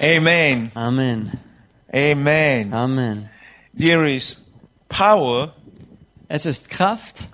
Amen. Amen. Amen. Amen. There is power Es ist Kraft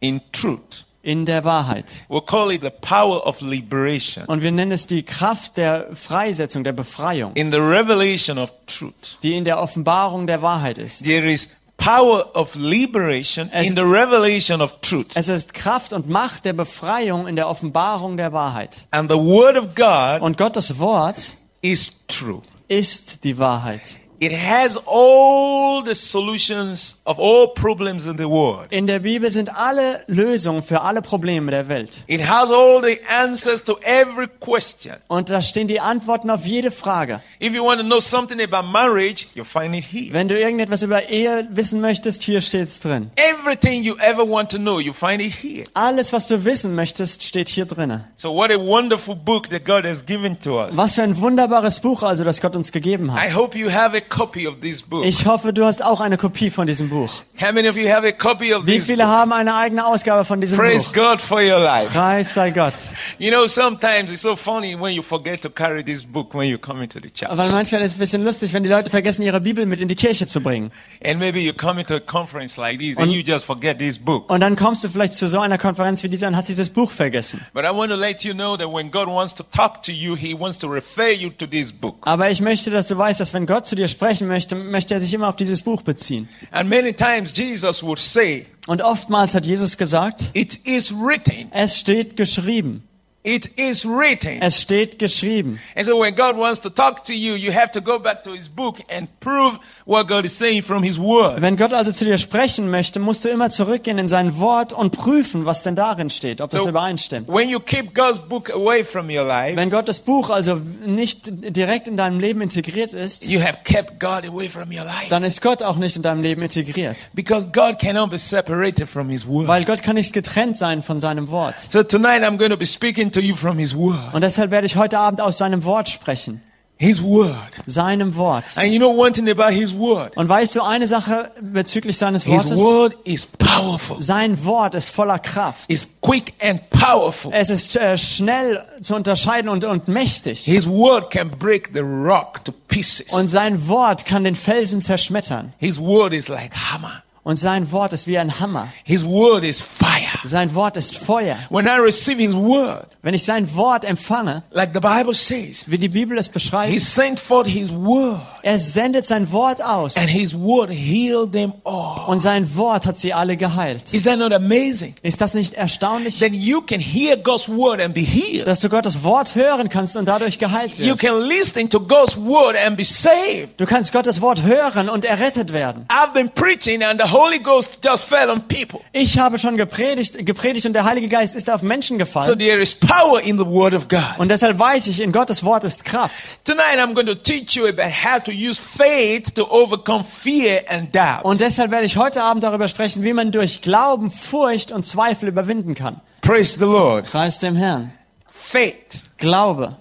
in truth. in der Wahrheit. We'll call it the power of liberation. Und wir nennen es die Kraft der Freisetzung, der Befreiung, In the revelation of truth. die in der Offenbarung der Wahrheit ist. There is power of liberation Es- in the revelation of truth. Es ist Kraft und Macht der Befreiung in der Offenbarung der Wahrheit. And the word of God Und Gottes Wort is true. ist die Wahrheit. It has all the solutions of all problems in the world. In der Bibel sind alle Lösungen für alle Probleme der Welt. It has all the answers to every question. Und da stehen die Antworten auf jede Frage. If you want to know something about marriage, you'll find it here. Wenn du irgendetwas über Ehe wissen möchtest, hier steht's drin. Everything you ever want to know, you find it here. Alles, was du wissen möchtest, steht hier drin. So what a wonderful book that God has given to us. Was für ein wunderbares Buch also, das Gott uns gegeben I hat. hope you have a copy of this book. Ich hoffe, du hast auch eine Kopie von diesem Buch. How many of you have a copy of Wie viele haben eine eigene Ausgabe von diesem Praise Buch? God for your life. Preis sei Gott. You know, sometimes it's so funny when you forget to carry this book when you come into the church. Aber manchmal ist es ein bisschen lustig, wenn die Leute vergessen, ihre Bibel mit in die Kirche zu bringen. And maybe you come into a conference like this and you just forget this book. Und dann kommst du vielleicht zu so einer Konferenz wie dieser und hast dieses Buch vergessen. But I want to let you know that when God wants to talk to you, He wants to refer you to this book. Aber ich möchte, dass du weißt, dass wenn Gott zu dir sprechen möchte, möchte er sich immer auf dieses Buch beziehen. And many times Jesus would say, Und oftmals hat Jesus gesagt, It is written. es steht geschrieben. It is written. Es steht geschrieben. And so when God wants to talk to you, you have to go back to His book and prove what God is saying from His word. Wenn Gott also zu dir sprechen möchte, musst du immer zurückgehen in sein Wort und prüfen, was denn darin steht, ob das So- übereinstimmt. When you keep God's book away from your life, Wenn Gottes Buch also nicht direkt in deinem Leben integriert ist, you have kept God away from your life. dann ist Gott auch nicht in deinem Leben integriert. Because God cannot be separated from His word. Weil Gott kann nicht getrennt sein von seinem Wort. So tonight I'm going to be speaking to you from His word. Und deshalb werde ich heute Abend aus seinem Wort sprechen. His word. Seinem Wort. And you know one thing about His word? Und weißt du eine Sache bezüglich seines His Wortes? word is powerful. Sein Wort ist voller Kraft. It's quick and powerful. Es ist äh, schnell zu unterscheiden und, und mächtig. His word can break the rock to pieces. Und sein Wort kann den Felsen zerschmettern. His word is like hammer. Und sein Wort ist wie ein Hammer. His word is fire. Sein Wort ist Feuer. When I receive His word, Wenn ich sein Wort empfange, like the Bible says, wie die Bibel es He beschreibt, sent forth His word, er sendet sein Wort aus. and His word healed them all. Und sein Wort hat sie alle geheilt. Is that not amazing? Ist das nicht erstaunlich, Then you can hear God's word and be healed. dass du Gottes Wort hören kannst und dadurch geheilt You wirst? can listen to God's word and be saved. Du kannst Gottes Wort hören und errettet werden. I've been preaching and the Holy Ghost just fell on people. Ich habe schon gepredigt, gepredigt und der Heilige Geist ist auf Menschen So gefallen. there is power in the word of God. Und deshalb weiß ich, in Gottes Wort ist Kraft. Tonight I'm going to teach you about how to use faith to overcome fear and doubt. Und deshalb werde ich heute Abend darüber sprechen, wie man durch Glauben, Furcht und Zweifel überwinden kann. Praise the Lord. Preis dem Herrn. Faith. Glaube.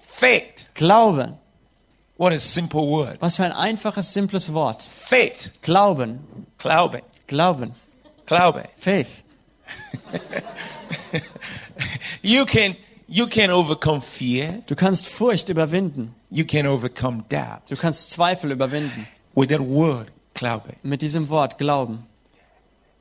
Faith. Glaube. What a simple word. Was für ein einfaches, simples Wort. Faith. Glauben. Glaube. Glauben. Glaube. Faith. You can you can overcome fear. Du kannst Furcht überwinden. You can overcome doubt Du kannst Zweifel überwinden. with that word, Glaube. Mit diesem Wort Glauben.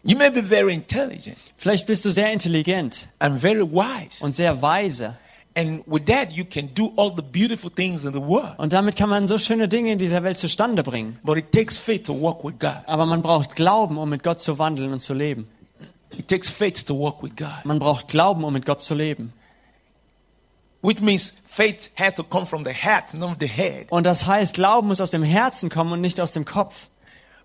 You may be very intelligent Vielleicht bist du sehr intelligent and very wise. und sehr weise. And with that, you can do all the beautiful things in the world. Und damit kann man so schöne Dinge in dieser Welt zustande bringen. But it takes faith to walk with God. Aber man braucht Glauben, um mit Gott zu wandeln und zu leben. It takes faith to walk with God. Man braucht Glauben, um mit Gott zu leben. Which means faith has to come from the heart, not the head. Und das heißt, Glauben muss aus dem Herzen kommen und nicht aus dem Kopf.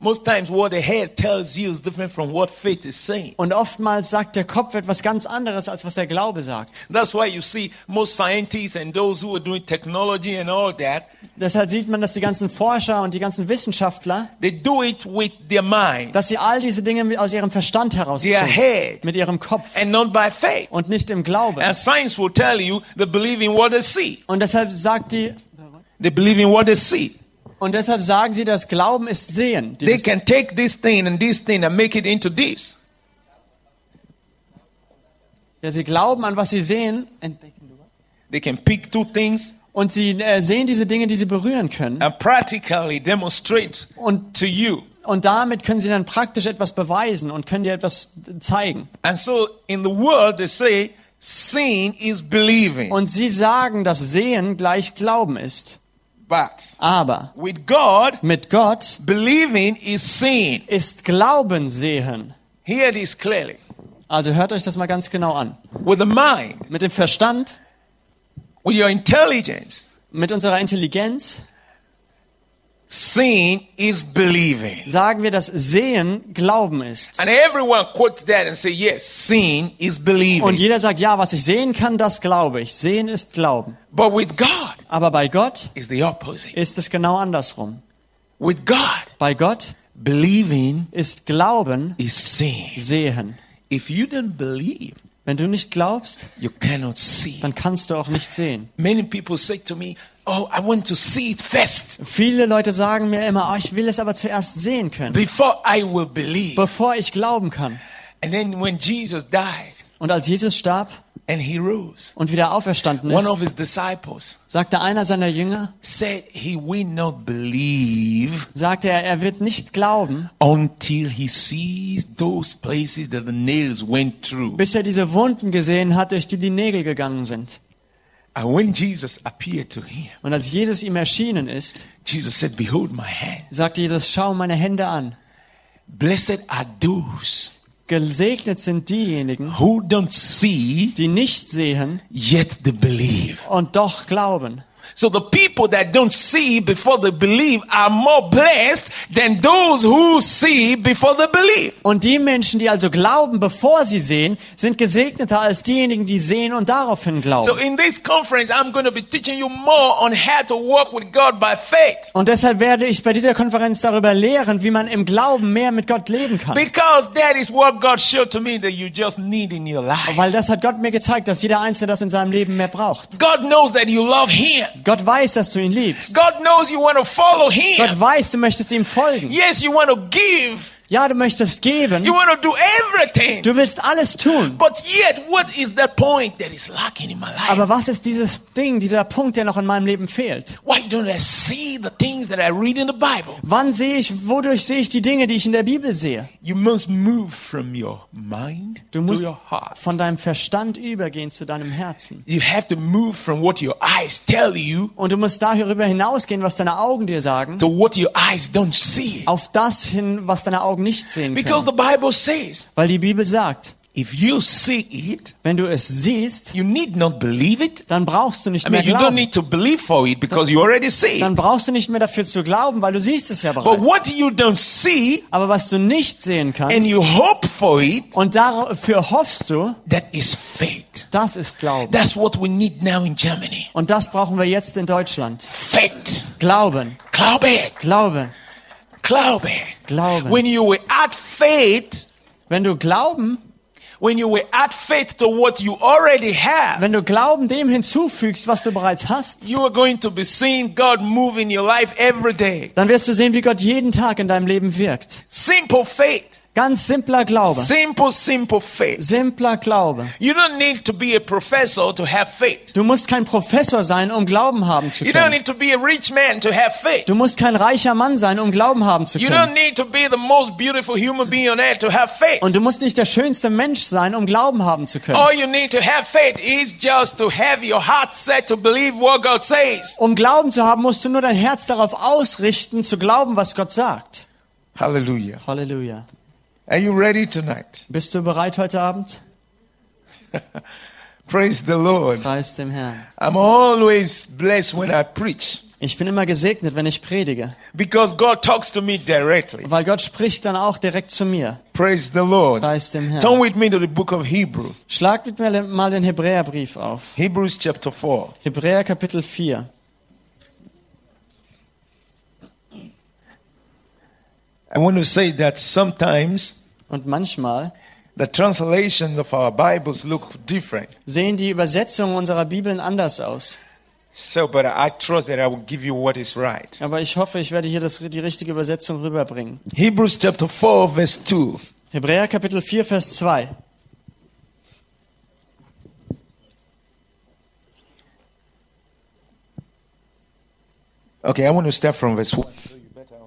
Most times, what the head tells you is different from what faith is saying. Und oftmals sagt der Kopf etwas ganz anderes, als was der Glaube sagt. That's why you see most scientists and those who are doing technology and all that, Deshalb sieht man, dass die ganzen Forscher und die ganzen Wissenschaftler, they do it with their mind, dass sie all diese Dinge aus ihrem Verstand heraus their tun. head, Mit ihrem Kopf and not by faith. und nicht im Glauben. And science will tell you they believe in what they see. Und deshalb sagt die, They believe in what they see. Und deshalb sagen sie, dass Glauben ist Sehen. They das- can take this thing and this thing and make it into this. Ja, sie glauben an was sie sehen. They can pick two things und sie äh, sehen diese Dinge, die sie berühren können. and practically demonstrate Und, to you. und damit können sie dann praktisch etwas beweisen und können dir etwas zeigen. And so in the world, they say seeing is believing. Und sie sagen, dass Sehen gleich Glauben ist. But Aber with God, mit Gott believing is seeing. ist Glauben Sehen. Hear this clearly. Also hört euch das mal ganz genau an. With the mind, Mit dem Verstand, with your intelligence, mit unserer Intelligenz seeing is believing. sagen wir, dass Sehen Glauben ist. And everyone quotes that and say, yes, seeing is Und believing. jeder sagt, ja, was ich sehen kann, das glaube ich. Sehen ist Glauben. But with God, Aber bei Gott is the opposite. ist es genau andersrum. With God, Bei Gott believing ist Glauben is seeing. Sehen. If you don't believe, Wenn du nicht glaubst, you cannot see. dann kannst du auch nicht sehen. Many people say to me, Oh, I want to see it first Viele Leute sagen mir immer, oh, ich will es aber zuerst sehen können, before I will believe. bevor ich glauben kann. And then when Jesus died Und als Jesus starb and he rose, und wieder auferstanden one ist, of his disciples sagte einer seiner Jünger, said he will not believe sagte er, er wird nicht glauben, until he sees those places that the nails went through. bis er diese Wunden gesehen hat, durch die die Nägel gegangen sind. Und als Jesus ihm erschienen ist, Jesus said, Behold my hand. sagte Jesus, schau meine Hände an. Blessed are those Gesegnet sind diejenigen, who don't see, die nicht sehen yet they believe. und doch glauben. So the people that don't see before they believe are more blessed than those who see before they believe. Und die Menschen, die also glauben, bevor sie sehen, sind gesegneter als diejenigen, die sehen und daraufhin So glauben. in this conference, I'm going to be teaching you more on how to walk with God by faith. Und deshalb werde ich bei dieser Konferenz darüber lehren, wie man im Glauben mehr mit Gott leben kann. Because that is what God showed to me that you just need in your life. Weil das hat Gott mir gezeigt, dass jeder Einzelne das in seinem Leben mehr braucht. God knows that you love Him. Gott weiß, dass du ihn liebst. God knows you want to follow Him. Gott weiß, du möchtest ihm folgen. Yes, you want to give. Ja, du möchtest geben. You want to do everything. Du willst alles tun. But yet, what is that point that is lacking in my life? Aber was ist dieses Ding, dieser Punkt, der noch in meinem Leben fehlt? Why don't I see the things that I read in the Bible? Wann sehe ich, wodurch sehe ich die Dinge, die ich in der Bibel sehe? You must move from your mind Du to musst your heart. von deinem Verstand übergehen zu deinem Herzen. You have to move from what your eyes tell you Und du musst darüber hinausgehen, was deine Augen dir sagen, to what your eyes don't see. auf das hin, was deine Augen nicht sehen Because können. the Bible says, Weil die Bibel sagt, if you see it, wenn du es siehst, you need not believe it. dann brauchst du nicht I mehr mean, you don't glauben. need to believe for it because you already see Dann it. brauchst du nicht mehr dafür zu glauben, weil du siehst es ja But bereits. what you don't see Aber was du nicht sehen and kannst you hope for it, und dafür hoffst du, that is faith. das ist Glauben. That's what we need now in Germany. Und das brauchen wir jetzt in Deutschland. Faith. Glauben, Glaube. Glauben, Glaube. Glauben. When you will add faith, Wenn du Glauben, when you will add faith to what you already have, wenn du Glauben dem hinzufügst, was du bereits hast, you are going to be seeing God move in your life every day. dann wirst du sehen, wie Gott jeden Tag in deinem Leben wirkt. Simple faith. Ganz simpler Glaube. Simple, simple faith. Simpler Glaube. You don't need to be a professor to have faith. Du musst kein Professor sein, um Glauben haben zu You don't können. need to be a rich man to have faith. Du musst kein reicher Mann sein, um Glauben haben zu You don't können. need to be the most beautiful human being on earth to have faith. Und du musst nicht der schönste Mensch sein, um Glauben haben zu können. All you need to have faith is just to have your heart set to believe what God says. Um Glauben zu haben, musst du nur dein Herz darauf ausrichten, zu glauben, was Gott sagt. Hallelujah. Halleluja. Are you ready tonight? Bist du bereit heute Abend? Praise the Lord. Preis dem Herrn. I'm always blessed when I preach Ich bin immer gesegnet, wenn ich predige, because God talks to me directly. weil Gott spricht dann auch direkt zu mir. Praise the Lord. Preis dem Herrn. Turn with me to the book of Hebrew. Schlag mit mir mal den Hebräerbrief auf. Hebrews chapter 4. Hebräer Kapitel 4. I want to say that sometimes und manchmal the translations of our Bibles look different. Sehen die Übersetzungen unserer Bibeln anders aus. So, but I trust that I will give you what is right. Aber ich hoffe, ich werde hier das, die richtige Übersetzung rüberbringen. Hebrews chapter 4 verse 2. Hebräer Kapitel 4 Vers 2. Okay, I want to start from verse 1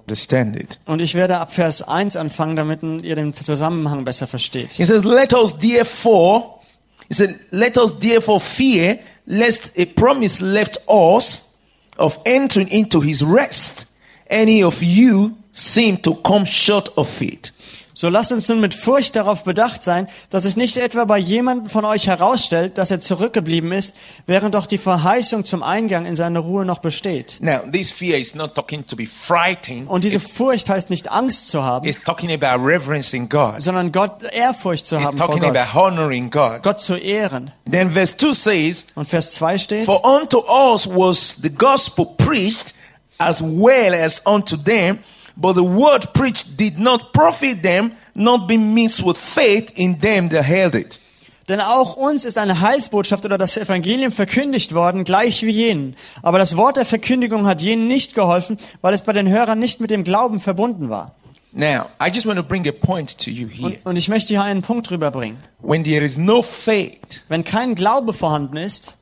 understand it. Und ich werde ab Vers 1 anfangen, damit ihr den Zusammenhang besser versteht. He says, Let us therefore, he said, Let us therefore fear lest a promise left us of entering into his rest, any of you seem to come short of it. So lasst uns nun mit Furcht darauf bedacht sein, dass sich nicht etwa bei jemandem von euch herausstellt, dass er zurückgeblieben ist, während doch die Verheißung zum Eingang in seine Ruhe noch besteht. Now, this fear is not talking to be frightened. Und diese Furcht heißt nicht Angst zu haben, It's talking about reverencing God. sondern Gott Ehrfurcht zu It's haben vor talking Gott, about honoring God. Gott zu ehren. Then verse 2 says, Und Vers 2 steht, For unto us was the gospel preached as well as unto them, but the word preached did not profit them, not being mixed with faith in them that held it. Denn auch uns ist eine Heilsbotschaft oder das Evangelium verkündigt worden, gleich wie jenen. Aber das Wort der Verkündigung hat jenen nicht geholfen, weil es bei den Hörern nicht mit dem Glauben verbunden war. Now, I just want to bring a point to you here. Und, und ich möchte hier einen Punkt rüberbringen. When there is no faith Wenn kein Glaube vorhanden ist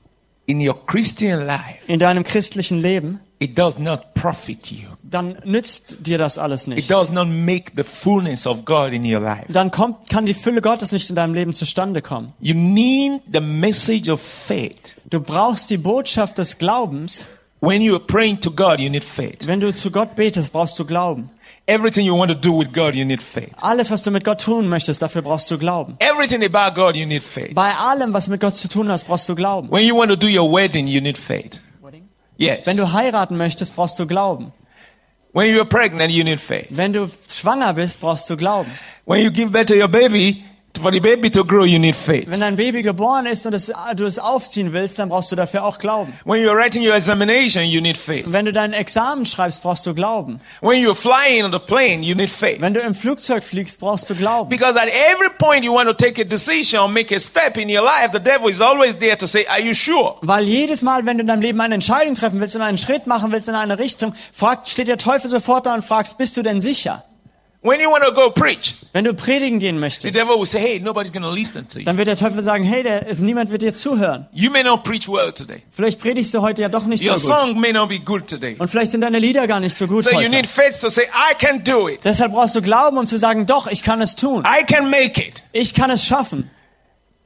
in your Christian life, in deinem christlichen Leben, it does not profit you. dann nützt dir das alles It nichts. does not make the fullness of God in your life. Dann kommt, kann die Fülle Gottes nicht in deinem Leben zustande kommen. You need the message of faith. Du brauchst die Botschaft des Glaubens. When you are praying to God, you need faith. Wenn du zu Gott betest, brauchst du Glauben. Everything you want to do with God, you need faith. Alles, was du mit Gott tun möchtest, dafür brauchst du Glauben. Everything about God, you need faith. Bei allem, was mit Gott zu tun hast, brauchst du Glauben. When you want to do your wedding, you need faith. Yes. Wenn du heiraten möchtest, brauchst du Glauben. When you're pregnant, you need faith. Wenn du schwanger bist, brauchst du Glauben. When you give birth to your baby, for the baby to grow, you need faith. Wenn dein Baby geboren ist und es, du es aufziehen willst, dann brauchst du dafür auch Glauben. When you're writing your examination, you need faith. Wenn du dein Examen schreibst, brauchst du Glauben. When you're flying on the plane, you need faith. Wenn du im Flugzeug fliegst, brauchst du Glauben. Because at every point you want to take a decision or make a step in your life, the devil is always there to say, Are you sure? Weil jedes Mal, wenn du in deinem Leben eine Entscheidung treffen willst und einen Schritt machen willst in eine Richtung, fragt, steht der Teufel sofort da und fragst, bist du denn sicher? When you want to go preach, Wenn du predigen gehen the möchtest, devil will say, Hey, nobody's going to listen to you. dann wird der Teufel sagen, hey, der, also niemand wird dir zuhören. You may not preach well today. Vielleicht predigst du heute ja doch nicht Your so gut. song may not be good today. Und vielleicht sind deine Lieder gar nicht so gut So you heute. need faith to say, I can do it. Deshalb brauchst du Glauben, um zu sagen, doch, ich kann es tun. I can make it. Ich kann es schaffen.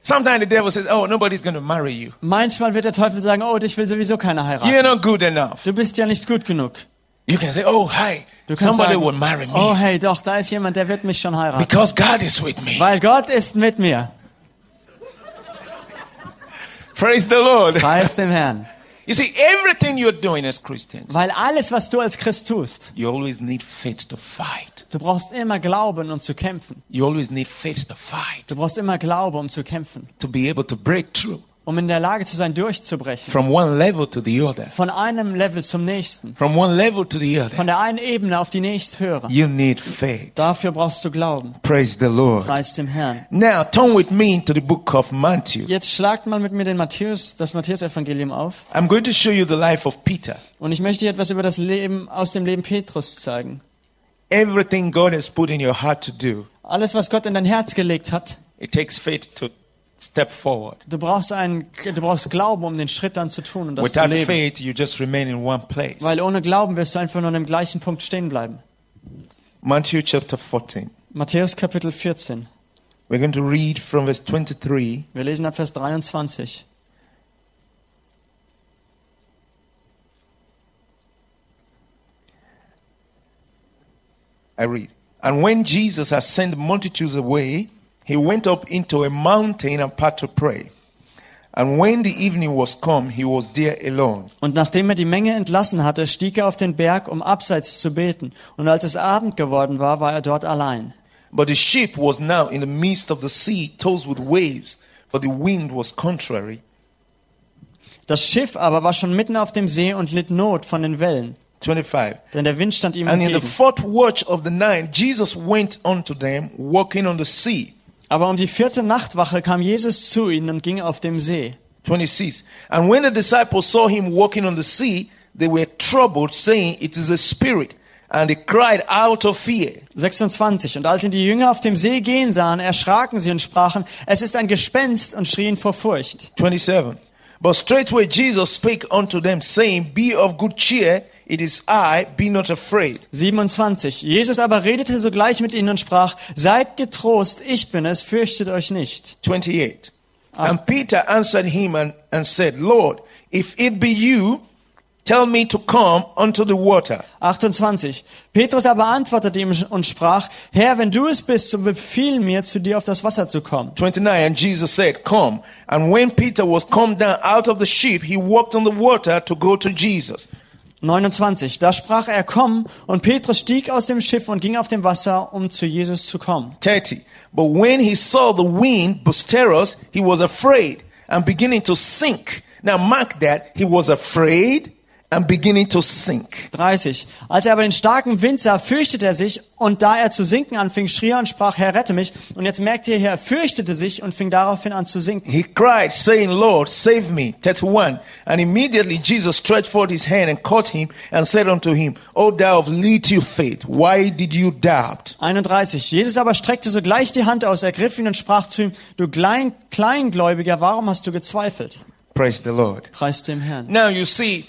Sometimes the devil says, Oh, nobody's going to marry you. Manchmal wird der Teufel sagen, oh, dich will sowieso keiner heiraten. You're not good enough. Du bist ja nicht gut genug. You can say, Oh, hi. Du kannst Somebody sagen, will marry me oh hey, doch, da ist jemand, der wird mich schon heiraten. because God is with me. Weil Gott ist mit mir. Praise the Lord. Preis dem Herrn. You see, everything you're doing as Christians, Weil alles, was du als Christ tust, you always need faith to fight. du brauchst immer Glauben, um zu kämpfen. You always need faith to fight, Du brauchst immer Glaube, um zu kämpfen. to be able to break through Um in der Lage zu sein, durchzubrechen. from one level to the other. Von einem Level zum nächsten. From one level to the other. Von der einen Ebene auf die nächsthöhere. You need faith. Dafür brauchst du Glauben. Praise the Lord. Preis dem Herrn. Now, turn with me into the book of Matthew. Jetzt schlagt mal mit mir den Matthäus, das Matthäus-Evangelium auf. I'm going to show you the life of Peter. Und ich möchte dir etwas über das Leben, aus dem Leben Petrus zeigen. Everything God has put in your heart to do, Alles, was Gott in dein Herz gelegt hat, it takes faith to step forward. du brauchst einen, du brauchst Glauben, um den Schritt dann zu tun und das zu Without leben. faith, you just remain in one place. Weil ohne Glauben wirst du einfach nur an dem gleichen Punkt stehen bleiben. Matthew chapter 14. Matthäus Kapitel 14. We're going to read from verse 23 Wir lesen ab Vers 23. I read. And when Jesus had sent multitudes away, he went up into a mountain apart to pray. And when the evening was come, he was there alone. Und nachdem er die Menge entlassen hatte, stieg er auf den Berg, um abseits zu beten. Und als es Abend geworden war, war er dort allein. But the ship was now in the midst of the sea, tossed with waves, for the wind was contrary. Das Schiff aber war schon mitten auf dem See und litt Not von den Wellen, 25. denn der Wind stand ihm And in the entgegen. fourth watch of the night, Jesus went unto them, walking on the sea. Aber um die vierte Nachtwache kam Jesus zu ihnen und ging auf dem See. 26. And when the disciples saw him walking on the sea, they were troubled, saying, It is a spirit. And they cried out of fear. 26. Und als ihn die Jünger auf dem See gehen sahen, erschraken sie und sprachen, es ist ein Gespenst und schrien vor Furcht. 27. But straightway Jesus spake unto them, saying, Be of good cheer, it is I, be not afraid. 27. Jesus aber redete sogleich mit ihnen und sprach, seid getrost, ich bin es, fürchtet euch nicht. 28. And Peter answered him and, and said, Lord, if it be you, tell me to come unto the water. 28. Petrus aber antwortete ihm und sprach, Herr, wenn du es bist, so befiehl mir, zu dir auf das Wasser zu kommen. 29 and jesus said come and when peter was come down out of the ship he walked on the water to go to jesus 29. Da sprach er, komm, und Petrus stieg aus dem Schiff und ging auf dem Wasser, um zu Jesus zu kommen. 30 but when he saw the wind boisterous he was afraid and beginning to sink now mark that he was afraid and beginning to sink 30. Als er aber den starken Wind sah, fürchtete er sich, und da er zu sinken anfing, schrie er und sprach, Herr, rette mich. Und jetzt merkt ihr er fürchtete sich und fing daraufhin an zu sinken. he cried saying lord save me 31 and immediately jesus stretched forth his hand and caught him and said unto him o thou of little faith why did you doubt 31. Jesus aber streckte sogleich die Hand aus, ergriff ihn und sprach zu ihm, du Klein, Kleingläubiger, warum hast du gezweifelt? praise the lord Preis dem Herrn. now you see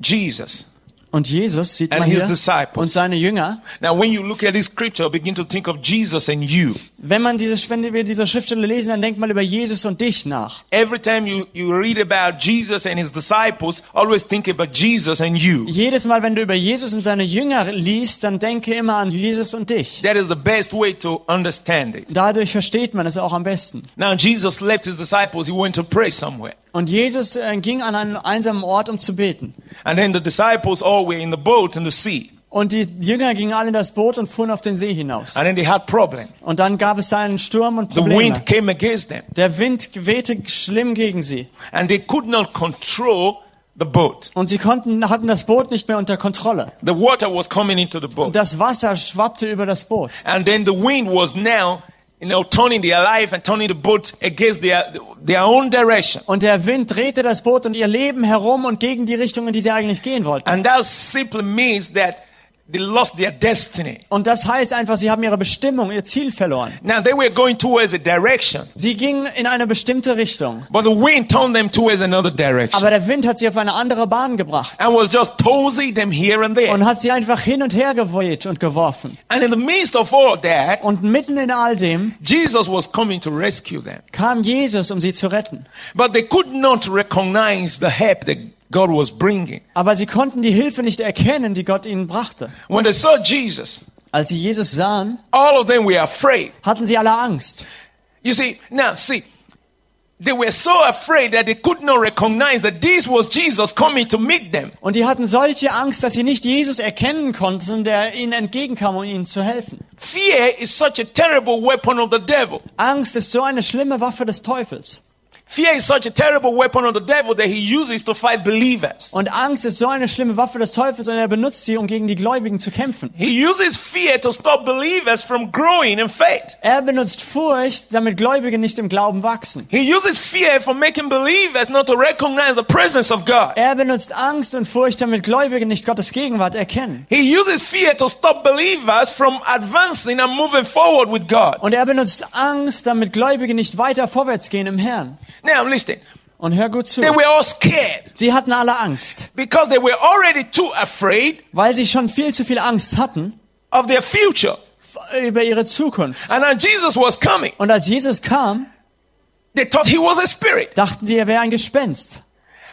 jesus Und Jesus sieht man hier disciples. und seine Jünger. Now, when you look at this scripture, begin to think of Jesus and you. Wenn man diese, wenn wir diese Schriftstelle lesen, dann denkt man über Jesus und dich nach. Every time you, you read about Jesus and his disciples, always think about Jesus and you. Jedes Mal, wenn du über Jesus und seine Jünger liest, dann denke immer an Jesus und dich. That is the best way to understand it. Dadurch versteht man es auch am besten. Now, Jesus left his disciples, he went to pray somewhere. Und Jesus äh, ging an einen einsamen Ort, um zu beten. And then the disciples all were in the boat in the sea. Und die Jünger gingen alle in das Boot und fuhren auf den See hinaus. And then they had problem. Und dann gab es da einen Sturm und The Probleme. wind came against them. Der Wind wehte schlimm gegen sie. And they could not control the boat. Und sie konnten, hatten das Boot nicht mehr unter Kontrolle. The water was coming into the boat. Das Wasser schwappte über das Boot. And then the wind was now, you know, turning their life and turning the boat against their, their own direction. Und der Wind drehte das Boot und ihr Leben herum und gegen die Richtung, in die sie eigentlich gehen wollten. And that simply means that they lost their destiny. Und das heißt einfach, sie haben ihre Bestimmung, ihr Ziel verloren. Now they were going towards a direction, Sie gingen in eine bestimmte Richtung. but the wind turned them towards another direction Aber der Wind hat sie auf eine andere Bahn gebracht and was just tossing them here and there. und hat sie einfach hin und her geweht und geworfen. And in the midst of all that, Und mitten in all dem Jesus was coming to rescue them. kam Jesus, um sie zu retten. But they could not recognize the help that God was bringing. Aber sie konnten die Hilfe nicht erkennen, die Gott ihnen brachte. When they saw Jesus, Als sie Jesus sahen, all of them were afraid. hatten sie alle Angst. You see, now see, they were so afraid that they could not recognize that this was Jesus coming to meet them. Und die hatten solche Angst, dass sie nicht Jesus erkennen konnten, der ihnen entgegenkam, um ihnen zu helfen. Fear is such a terrible weapon of the devil. Angst ist so eine schlimme Waffe des Teufels. Fear is such a terrible weapon of the devil that he uses to fight believers. Und Angst ist so eine schlimme Waffe des Teufels und er benutzt sie, um gegen die Gläubigen zu kämpfen. He uses fear to stop believers from growing in faith. Er benutzt Furcht, damit Gläubige nicht im Glauben wachsen. He uses fear for making believers not to recognize the presence of God. Er benutzt Angst und Furcht, damit Gläubige nicht Gottes Gegenwart erkennen. He uses fear to stop believers from advancing and moving forward with God. Und er benutzt Angst, damit Gläubige nicht weiter vorwärts gehen im Herrn. Now listen, Und hör gut zu. they were all scared Sie hatten alle Angst, because they were already too afraid weil sie schon viel zu viel Angst hatten of their future. über ihre Zukunft. And now Jesus was coming. Und als Jesus kam, They thought he was a spirit. dachten sie, er wäre ein Gespenst.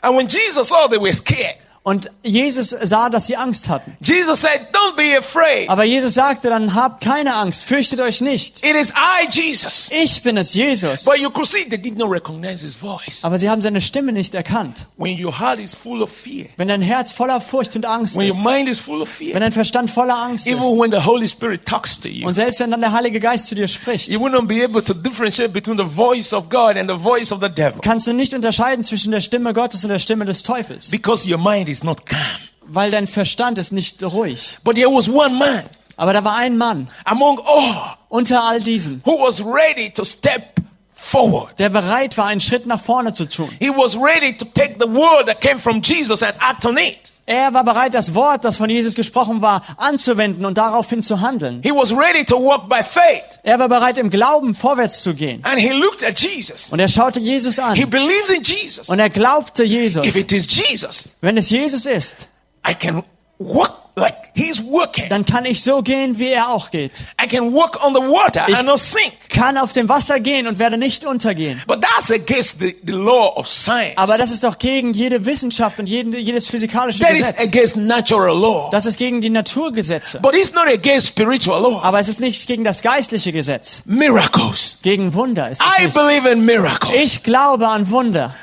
And when Jesus saw they were scared, Und Jesus sah, dass sie Angst hatten. Jesus said, Don't be afraid. Aber Jesus sagte dann, habt keine Angst, fürchtet euch nicht. It is I, Jesus. Ich bin es, Jesus. But you could see they did not recognize his voice. Aber sie haben seine Stimme nicht erkannt. When your heart is full of fear, Wenn dein Herz voller Furcht und Angst when ist, your mind is full of wenn fear, dein Verstand voller Angst even ist, when the Holy Spirit talks to you, und selbst wenn dann der Heilige Geist zu dir spricht, you will not be able to differentiate between the voice of God and the voice of the devil kannst du nicht unterscheiden zwischen der Stimme Gottes und der Stimme des Teufels, because your mind is not calm. weil dein Verstand ist nicht ruhig. But there was one man Aber da war ein Mann among all unter all diesen, who was ready to step forward. der bereit war, einen Schritt nach vorne zu tun. He was ready to take the word that came from Jesus and act on it. Er war bereit, das Wort, das von Jesus gesprochen war, anzuwenden und daraufhin zu handeln. He was ready to walk by faith. Er war bereit, im Glauben vorwärts zu gehen. And he looked at Jesus. Und er schaute Jesus He an. believed in Jesus. Und er glaubte If Jesus. it is Jesus, Wenn es Jesus ist, I can walk like he's working. dann kann ich so gehen, wie er auch geht. I can walk on the water Ich- and not sink. Kann auf dem Wasser gehen und werde nicht untergehen. But that's against the, the law of science. Aber das ist doch gegen jede Wissenschaft und jeden, jedes physikalische that is Gesetz. against natural law. Das ist gegen die Naturgesetze. But it's not against spiritual law. Aber es ist nicht gegen das geistliche Gesetz. Miracles. Gegen Wunder ist es I nicht. believe in miracles. Ich glaube an Wunder.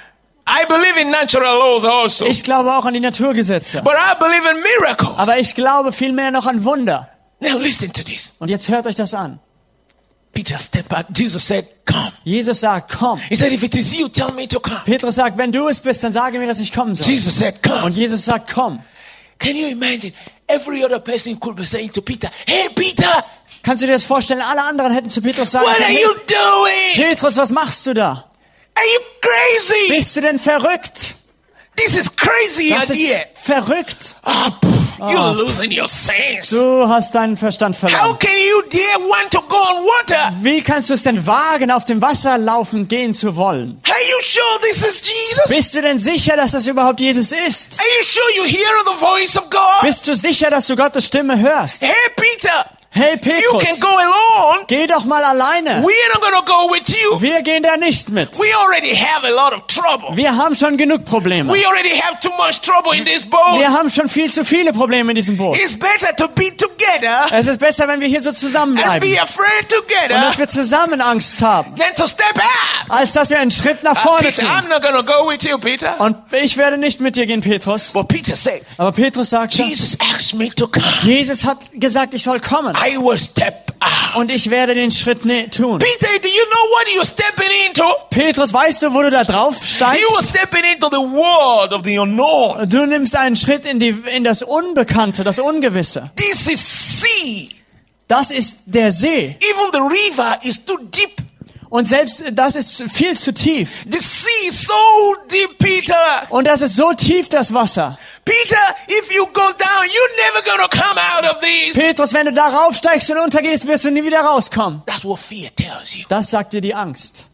I believe in natural laws also. Ich glaube auch an die Naturgesetze. But I believe in miracles. Aber ich glaube vielmehr noch an Wunder. now listen to this. Und jetzt hört euch das an. Peter stepped back. Jesus said, Come. Jesus sagt, komm. He said, If it is you, tell me to come. Petrus sagt, wenn du es bist, dann sage mir, dass ich kommen soll. Jesus said, Come. Und Jesus sagt, komm. Can you imagine? Every other person could be saying to Peter, Hey, Peter, Kannst du dir das vorstellen? Alle anderen hätten zu Petrus sagen what are you doing? Petrus, was machst du da? Are you crazy? Bist du denn verrückt? This is crazy Das ist idea. verrückt. Ah, pff, you're losing your sense. Du hast deinen Verstand How verloren. can you dare want to go on water? Wie kannst du es denn wagen, auf dem Wasser laufen gehen zu wollen? Are you sure this is Jesus? Bist du denn sicher, dass das überhaupt Jesus ist? Are you sure you hear the voice of God? Bist du sicher, dass du Gottes Stimme hörst? Hey, Peter, Hey you can Petrus, go alone. geh doch mal alleine. We're not to go with you. Wir gehen da nicht mit. We already have a lot of trouble. Wir haben schon genug Probleme. We already have too much trouble in this boat. Wir haben schon viel zu viele Probleme in diesem Boot. It's better to be together Es ist besser, wenn wir hier so and zusammenbleiben be afraid und together dass wir zusammen Angst haben, than to step out. als dass wir einen Schritt nach Uh, vorne Peter, tun. I'm not to go with you, Peter. Und ich werde nicht mit dir gehen, Petrus. But Peter said, Aber Petrus sagte, Jesus asked me to come. Jesus hat gesagt, ich soll kommen. I will step out. Und ich werde den Schritt ne tun. Peter, do you know what you're stepping into? Petrus, weißt du, wo du da drauf You are steigst? stepping into the world of the unknown. Du nimmst einen Schritt in, die, in das Unbekannte, das Ungewisse. This is sea. Das ist der See. Even the river is too deep. Und selbst das ist viel zu tief. The sea is so deep, Peter. Und das ist so tief, das Wasser. Peter, if you go down, you're never gonna come out of this. Petrus, wenn du da raufsteigst und untergehst, wirst du nie wieder rauskommen. That's what fear tells you. Das sagt dir die Angst.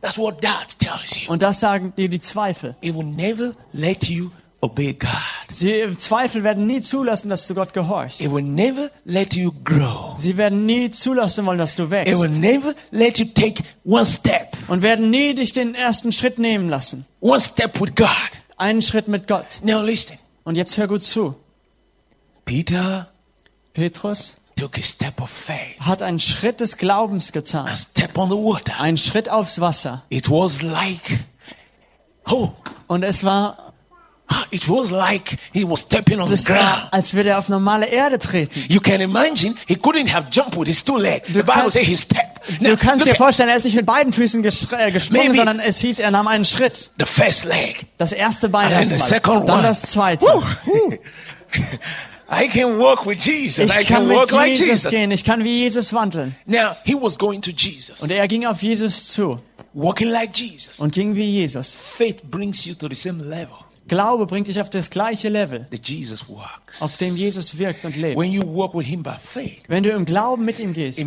That's what doubt tells you. Und das sagen dir die Zweifel. It will never let you obey God. Sie, Zweifel werden nie zulassen, dass du Gott gehorchst. It will never let you grow. Sie werden nie zulassen wollen, dass du It will wächst. never let you take one step, Und werden nie dich den ersten Schritt nehmen lassen. one step with God. Einen Schritt mit Gott. Now listen. Und jetzt hör gut zu. Peter Petrus took a step of faith, hat einen Schritt des Glaubens getan. a step on the water. Einen Schritt aufs Wasser. It was like, oh, Und es war, it was like he was stepping on the es war, ground. als würde er auf normale Erde treten. You can imagine he couldn't have jumped with his two legs. The Bible says he stepped. Now, Du kannst dir vorstellen, er ist nicht mit beiden Füßen äh, gesprungen, sondern es hieß, er nahm einen Schritt. the first leg. Das erste Bein erstmal, dann one. das zweite. I can walk with Jesus. I Ich can kann mit walk like Jesus Jesus. gehen, ich kann wie Jesus wandeln. Now, he was going to Jesus, Und er ging auf Jesus zu walking like Jesus. und ging wie Jesus. Faith brings you to the same level Glaube bringt dich auf das gleiche Level, auf dem Jesus wirkt und lebt. When you walk with him by faith, Wenn du im Glauben mit ihm gehst,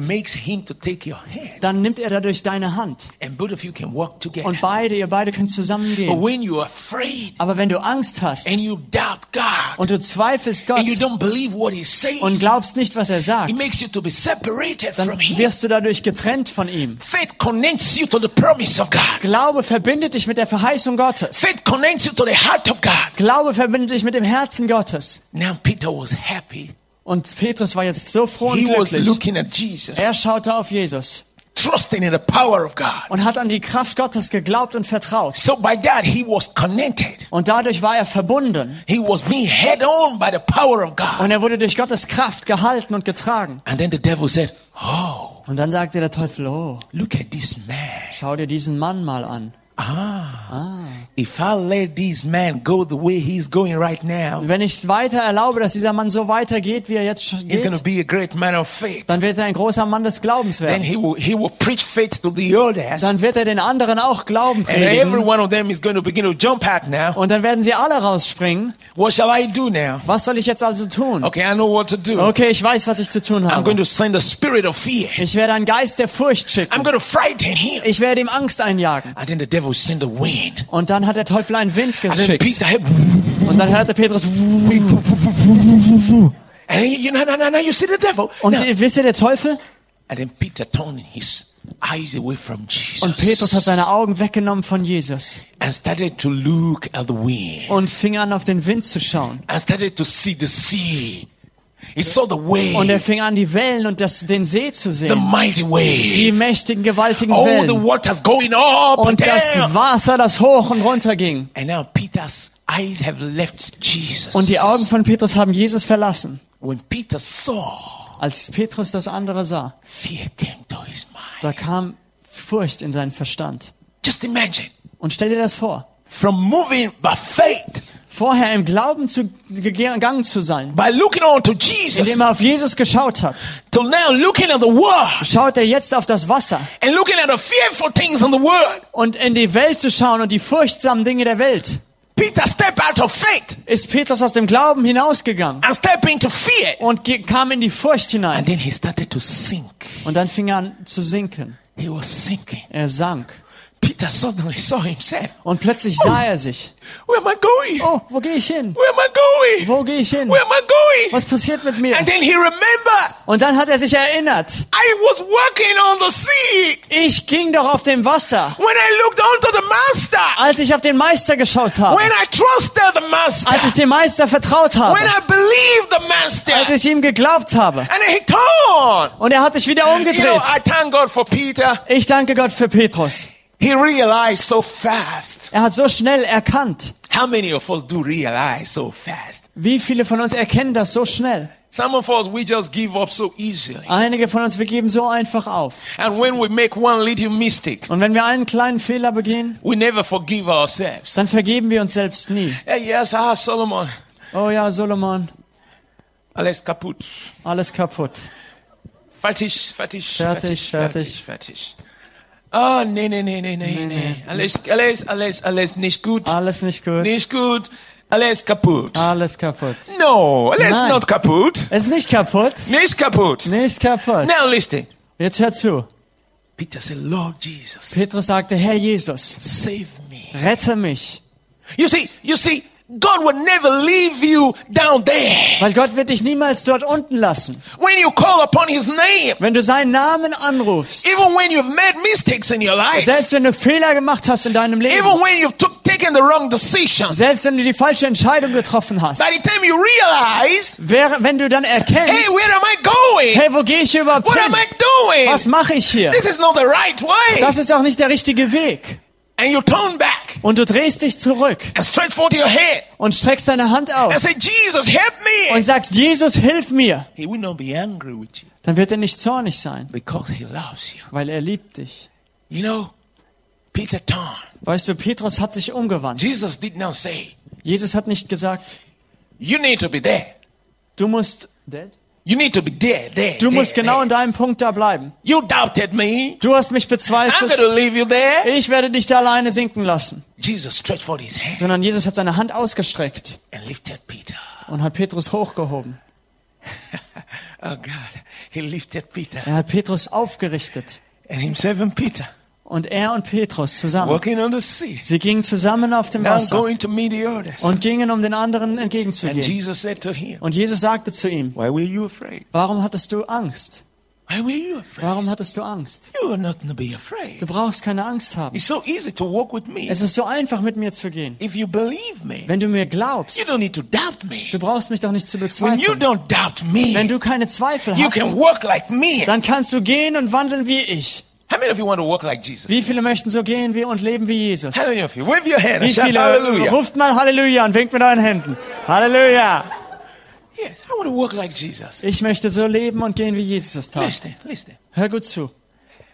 dann nimmt er dadurch deine Hand. and both of you can walk together. Und beide, ihr beide könnt But zusammengehen. when you are afraid Aber wenn du Angst hast God und du zweifelst Gott and you don't believe what He says, und glaubst nicht, was er sagt, dann wirst du dadurch getrennt von ihm. Faith connects you to the promise of God. Glaube verbindet dich mit der Verheißung Gottes. Faith connects you to the heart of God. Glaube verbindet dich mit dem Herzen Gottes. Now Peter was happy. Und Petrus war jetzt so froh und He was glücklich. looking at Jesus, Er schaute auf Jesus trusting in the power of God. und hat an die Kraft Gottes geglaubt und vertraut. So by that he was connected. Und dadurch war er verbunden. He was being head on by the power of God. Und er wurde durch Gottes Kraft gehalten und getragen. And then the devil said, Oh, Und dann sagte der Teufel, oh, look at this man. schau dir diesen Mann mal an. Ah, if I let this man go the way he's going right now, Wenn ich weiter erlaube, dass dieser Mann so weitergeht, wie er jetzt schon he's geht, be a great man of faith. dann wird er ein großer Mann des Glaubens Then werden. he will he will preach faith to the others, Dann wird er den anderen auch Glauben and every predigen. one of them is going to begin to jump out now. Und dann werden sie alle rausspringen. What shall I do now? Was soll ich jetzt also tun? Okay, I know what to do. Okay, ich weiß, was ich zu tun I'm habe. going to send the spirit of fear. Ich werde einen Geist der Furcht I'm schicken. going to frighten him. Ich werde ihm Angst einjagen. And then the devil devil send a wind. Und dann hat der Teufel einen Wind had, Und dann hörte Petrus, and you know, no, no, no, you see the devil. und wisst ihr, der Teufel? and then Peter turned his eyes away from Jesus Und Petrus hat seine Augen weggenommen von Jesus and started to look at the wind und fing an, auf den Wind zu schauen. and started to see the sea. He saw the wave, Und er fing an, die Wellen und das, den See zu the sehen. mighty Die wave. mächtigen, gewaltigen the Wellen. waters going up and Und das. Wasser, das hoch und runter ging. And now Peter's eyes have left Jesus. Und die Augen von Petrus haben Jesus verlassen. when Peter saw, Als Petrus das andere sah, fear came to his mind. da kam Furcht in seinen Verstand. Just imagine Und stell dir das vor. from moving by faith, Vorher im Glauben zu, gegangen zu sein, by looking on to Jesus, indem er auf Jesus geschaut hat, to now looking at the world schaut er jetzt auf das Wasser and looking at the fearful things in the world. und in die Welt zu schauen und die furchtsamen Dinge der Welt. Peter stepped out of faith Ist Petrus aus dem Glauben hinausgegangen and stepped into fear. und kam in die Furcht hinein. And then he started to sink. Und dann fing er an zu sinken. He was sinking. Er sank. Peter suddenly saw himself. Und plötzlich sah er sich. Where am I going? Oh, wo gehe ich hin? Where am I going? Wo gehe ich hin? Where am I going? Was passiert mit mir? And then he remembered Und dann hat er sich erinnert. I was walking on the sea Ich ging doch auf dem Wasser, when I looked onto the master. als ich auf den Meister geschaut habe. When I trusted the master. Als ich dem Meister vertraut habe. When I believed the master. Als ich ihm geglaubt habe. And he turned. Und er hat sich wieder You know, umgedreht. I thank God for Peter. Ich danke Gott für Petrus. He realized so fast. Er hat so schnell erkannt. How many of us do realize so fast? Wie viele von uns erkennen das so schnell? Some of us, we just give up so easily. Einige von uns, wir geben so einfach auf. And when we make one little mistake, Und wenn wir einen kleinen Fehler begehen, we never forgive ourselves. dann vergeben wir uns selbst nie. Hey, yes, ah, Solomon. Oh ja, Solomon, Alles kaputt. alles kaputt. Fertig, fertig, Fertig, fertig, fertig. fertig, Ah, nee, nee, nee, nee, nee, nee. Alles, alles, alles, alles nicht gut. Alles nicht gut. Nicht gut. Alles kaputt. Alles kaputt. No, alles Nein. not kaputt. Es ist nicht kaputt. Nicht kaputt. Nicht kaputt. Now listen. Jetzt hör zu. Peter said, Lord Jesus, Petrus sagte, Herr Jesus, save me. rette mich. You see, you see, God will never leave you down there. Weil Gott wird dich niemals dort unten lassen. When you call upon His name, Wenn du seinen Namen anrufst, even when you've made mistakes in your life, selbst wenn du Fehler gemacht hast in deinem Leben, even when you've took, taken the wrong decisions, selbst wenn du die falsche Entscheidung getroffen hast, by the time you realize, wer- wenn du dann erkennst, hey, where am I going? hey, wo gehe ich überhaupt What am hin? I doing? Was mache ich hier? This is not the right way. Das ist doch nicht der richtige Weg. And you turn back Und du drehst dich zurück and stretch forth your hand und streckst deine Hand and aus say, Jesus, help me. und sagst, Jesus, hilf mir. He will not be angry with you Dann wird er nicht zornig sein, because he loves you. weil er liebt dich. You know, Peter turned. Weißt du, Petrus hat sich umgewandt. Jesus did not say, Jesus hat nicht gesagt, you need to be there. du musst, You need to be there, there. du musst there, genau an deinem Punkt da bleiben. You doubted me. Du hast mich I'm bezweifelt. going to leave you there. Ich werde dich da alleine sinken lassen. Jesus stretched forth his hand Sondern Jesus hat seine Hand ausgestreckt and lifted Peter. und hat Petrus hochgehoben. Oh God. He lifted Peter Er hat Petrus aufgerichtet. and himself and Peter Und er und Petrus zusammen. walking on the sea. Sie gingen zusammen auf dem Wasser und gingen, um den anderen And entgegenzugehen. Jesus said to him, Und Jesus sagte zu ihm, Why were you afraid? warum hattest du Angst? Why were you afraid? Warum hattest du Angst? You are not to be afraid. Du brauchst keine Angst haben. It's so easy to walk with me. Es ist so einfach, mit mir zu gehen. If you believe me, Wenn du mir you glaubst, don't need to doubt me. du brauchst mich doch nicht zu bezweifeln. don't doubt me, Wenn du keine Zweifel you can hast, walk like me. dann kannst du gehen und wandeln wie ich. Wie viele möchten so gehen wie und leben wie Jesus? Wie viele ruft mal Halleluja und winkt mit euren Händen. Halleluja. Ich möchte so leben und gehen, wie Jesus es tat. Hör gut zu.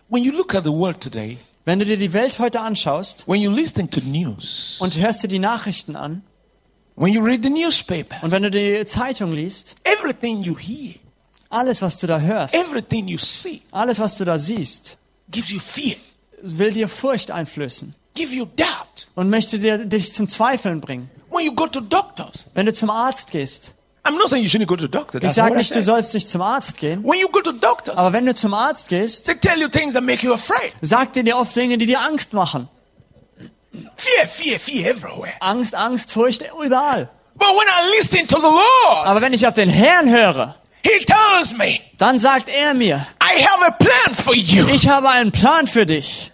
When you look at the world today, Wenn du dir die Welt heute anschaust when you listen to news, und hörst dir die Nachrichten an when you read the newspaper, und wenn du die Zeitung liest, everything you hear, alles, was du da hörst, everything you see, alles, was du da siehst, gives you fear, will dir Furcht einflößen give you doubt. und möchte dir, dich zum Zweifeln bringen. When you go to doctors, Wenn du zum Arzt gehst, I'm not saying you shouldn't go to doctor. ich sage nicht, du sollst nicht zum Arzt gehen, When you go to doctors, aber wenn du zum Arzt gehst, they tell you things that make you afraid. sagt er dir oft Dinge, die dir Angst machen. Fear, fear, fear everywhere. Angst, Angst, Furcht überall. But when I listen to the Lord, Aber wenn ich auf den Herrn höre, He tells me, dann sagt er mir, I have a plan for you. ich habe einen Plan für dich.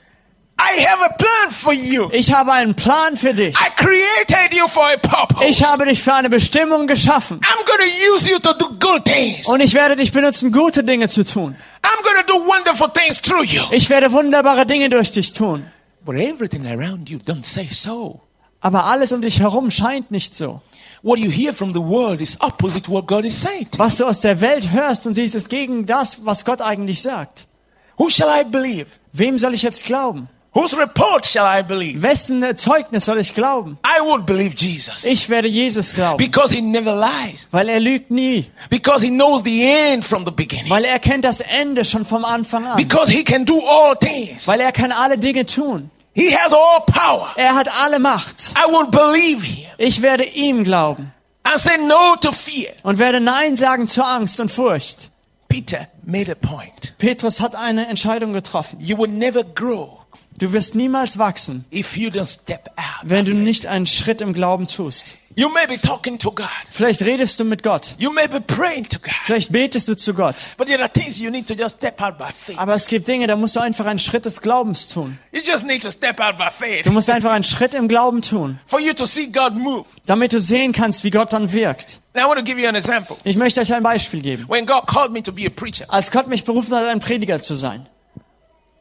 I have a plan for you. Ich habe einen Plan für dich. I created you for a purpose. Ich habe dich für eine Bestimmung geschaffen. I'm to use you to do good things. Und ich werde dich benutzen, gute Dinge zu tun. I'm to do wonderful things through you. Ich werde wunderbare Dinge durch dich tun. But everything around you don't say so. Aber alles um dich herum scheint nicht so. What you hear from the world is opposite what God is saying. Was du aus der Welt hörst und siehst, ist gegen das, was Gott eigentlich sagt. Who shall I believe? Wem soll ich jetzt glauben? Whose report shall I believe? Wessen äh, Zeugnis soll ich glauben? I would believe Jesus. Ich werde Jesus glauben, Because he never lies. weil er lügt nie, Because he knows the end from the beginning. weil er kennt das Ende schon vom Anfang an, Because he can do all things. weil er kann alle Dinge tun. He has all power. Er hat alle Macht. I will believe him Ich werde ihm glauben and say no to fear. und werde Nein sagen zur Angst und Furcht. Peter made a point. Petrus hat eine Entscheidung getroffen. You will never grow Du wirst niemals wachsen, wenn du nicht einen Schritt im Glauben tust. You may be talking to God. Vielleicht redest du mit Gott, You may be praying to God. vielleicht betest du zu Gott, But there are things you need to just step out by faith. aber es gibt Dinge, da musst du einfach einen Schritt des Glaubens tun. You just need to step out by faith Du musst einfach einen Schritt im Glauben tun, for you to see God move. damit du sehen kannst, wie Gott dann wirkt. Ich möchte euch ein Beispiel geben. When God called me to be a preacher, Als Gott mich berufen hat, ein Prediger zu sein.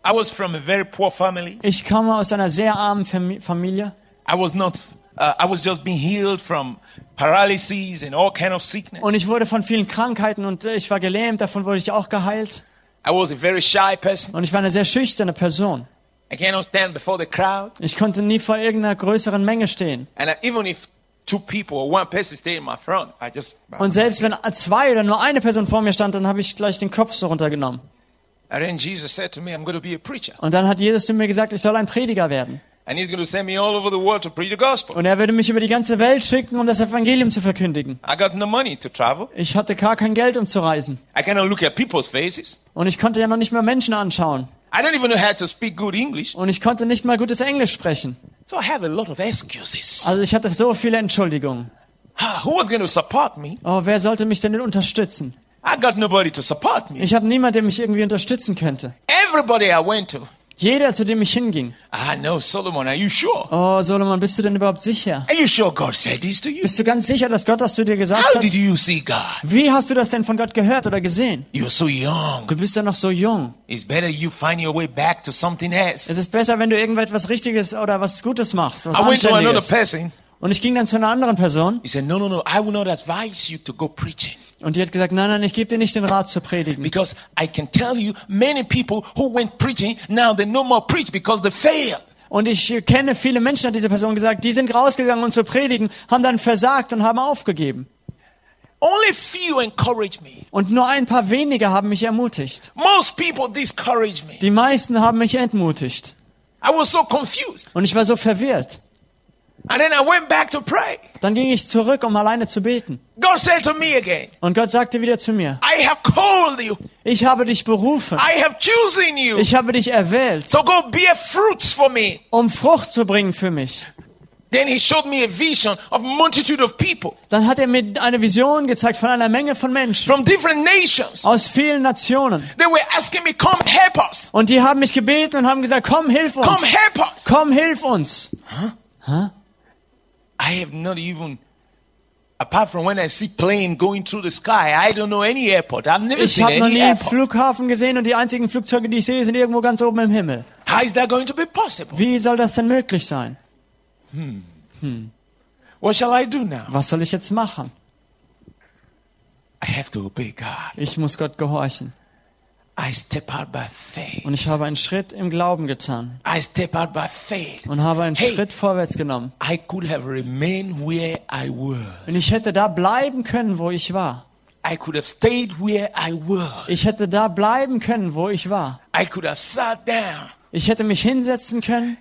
I was from a very poor family. Ich komme aus einer sehr armen Fam- Familie. I was not. Uh, I was just being healed from paralysis and all kind of sickness. Und ich wurde von vielen Krankheiten und äh, ich war gelähmt, davon wurde ich auch geheilt. I was a very shy person. Und ich war eine sehr schüchterne Person. I cannot stand before the crowd. Ich konnte nie vor irgendeiner größeren Menge stehen. And I, even if two people or one person stayed in my front, I just. Und selbst wenn zwei oder nur eine Person vor mir stand, dann habe ich gleich den Kopf so runtergenommen. Und dann hat Jesus zu mir gesagt, ich soll ein Prediger werden. And he's going to send me all over the world to preach the gospel. Und er würde mich über die ganze Welt schicken, um das Evangelium zu verkündigen. Ich hatte gar kein Geld, um zu reisen. I cannot look at people's faces. Und ich konnte ja noch nicht mal Menschen anschauen. I don't even know how to speak good English. Und ich konnte nicht mal gutes Englisch sprechen. So I have a lot of excuses. Also ich hatte so viele Entschuldigungen. Ah? Oh, wer sollte mich denn unterstützen? I got nobody to support me. Ich habe niemanden, der mich irgendwie unterstützen könnte. Everybody I went to. Jeder, zu dem ich hinging. I know, Solomon, are you sure? Oh, Solomon, bist du denn überhaupt sicher? Are you sure God said this to you? Bist du ganz sicher, dass Gott das zu dir gesagt How hat? did you see God? Wie hast du das denn von Gott gehört oder gesehen? You're so young. Du bist ja noch so jung. It's better you find your way back to something else. Es ist besser, wenn du irgendetwas Richtiges oder was Gutes machst, was I went to another person. Und ich ging dann zu einer anderen Person He said, No, no, no, I will not advise you to go preaching. und die hat gesagt, nein, nein, ich gebe dir nicht den Rat zu predigen. Because I can tell you, many people who went preaching, now they no more preach because they failed. Und ich kenne viele Menschen, hat diese Person gesagt, die sind rausgegangen und zu predigen, haben dann versagt und haben aufgegeben. Only few encourage me. Und nur ein paar wenige haben mich ermutigt. Most people discourage me. Die meisten haben mich entmutigt. I was so confused. Und ich war so verwirrt. Dann ging ich zurück, um alleine zu beten. God said to me again, Und Gott sagte wieder zu mir, I have called you. ich habe dich berufen. I have chosen you Ich habe dich erwählt, to go bear fruits for me. um Frucht zu bringen für mich. Then he showed me a vision of multitude of people Dann hat er mir eine Vision gezeigt von einer Menge von Menschen from different nations. aus vielen Nationen. They were asking me, come help us. Und die haben mich gebeten und haben gesagt, komm, hilf Come uns. help us. Komm, hilf uns. I have not even, apart from when I see plane going through the sky, I don't know any airport. I've never Ich seen habe noch any nie einen airport. Flughafen gesehen und die einzigen Flugzeuge, die ich sehe, sind irgendwo ganz oben im Himmel. How is that going to be possible? Wie soll das denn möglich sein? What shall I do now? Was soll ich jetzt machen? I have to obey God. Ich muss Gott gehorchen. I step out by faith. Und ich habe einen Schritt im Glauben getan I step out by faith. und habe einen Hey. Schritt vorwärts genommen. I could have remained where I was. Und ich hätte da bleiben können, wo ich war. I could have stayed where I was. Ich hätte da bleiben können, wo ich war. I could have sat down Ich hätte mich hinsetzen können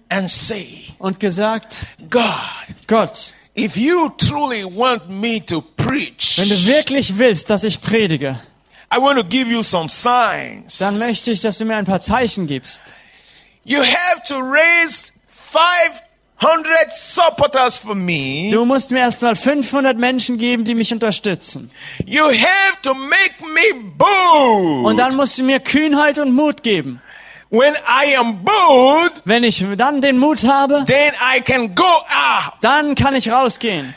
und gesagt, God, Gott, if you truly want me to preach, wenn du wirklich willst, dass ich predige, I want to give you some signs. dann möchte ich, dass du mir ein paar Zeichen gibst. You have to raise 100 supporters for me. Du musst mir erstmal 500 Menschen geben, die mich unterstützen. You have to make me bold. Und dann musst du mir Kühnheit und Mut geben. when I am bold, Wenn ich dann den Mut habe, then I can go out. dann kann ich rausgehen.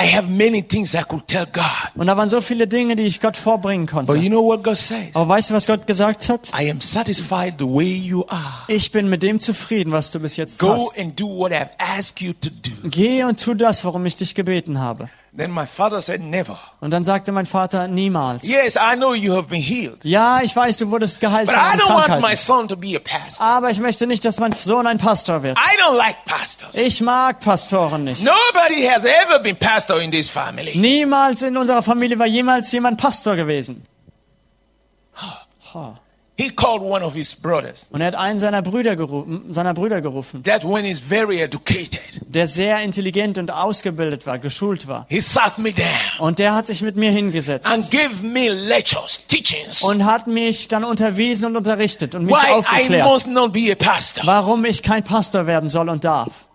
I have many things I could tell God. Und da waren so viele Dinge, die ich Gott vorbringen But konnte. you know what God says? Aber weißt du, was Gott gesagt hat? I am satisfied the way you are. Ich bin mit dem zufrieden, was du bis jetzt Go hast. and do what I've asked you to do. Geh und tu das, worum ich dich gebeten habe. Then my father said, Never. Und dann sagte mein Vater, niemals. Yes, I know you have been healed. Ja, ich weiß, du wurdest geheilt But von I don't want my son to be a pastor. Aber ich möchte nicht, dass mein Sohn ein Pastor wird. I don't like pastors. Ich mag Pastoren nicht. Nobody has ever been pastor in this family. Niemals in unserer Familie war jemals jemand Pastor gewesen. He called one of his brothers. Und er hat einen seiner Brüder, gerufen, seiner Brüder gerufen, That one is very educated. der sehr intelligent und ausgebildet war, geschult war. He sat me down Und der hat sich mit mir hingesetzt and gave me lectures, teachings. und hat mich dann unterwiesen und unterrichtet und mich Why I aufgeklärt, must not be a pastor. warum ich kein Pastor werden soll und darf.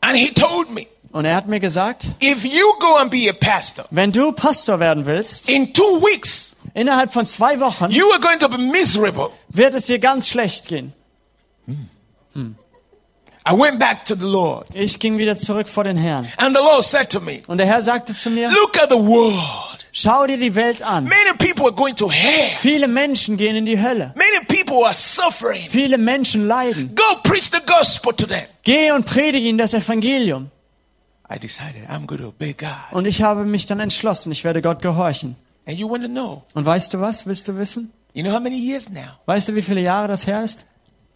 And he told me, Und er hat mir gesagt, if you go and be a pastor, wenn du Pastor werden willst, in two weeks, innerhalb von zwei Wochen you are going to be miserable. wird es dir ganz schlecht gehen. I went back to the Lord. Ich ging wieder zurück vor den Herrn. And the Lord said to me, Und der Herr sagte zu mir, Look at the world. schau dir die Welt an. Many people are going to hell. Viele Menschen gehen in die Hölle. Many people are suffering. Viele Menschen leiden. Go preach the gospel to them. Geh und predige ihnen das Evangelium. I decided I'm going to obey God. Und ich habe mich dann entschlossen, ich werde Gott gehorchen. And you want to know? Und weißt du was? Willst du wissen? You know how many years now? Weißt du, wie viele Jahre das her ist?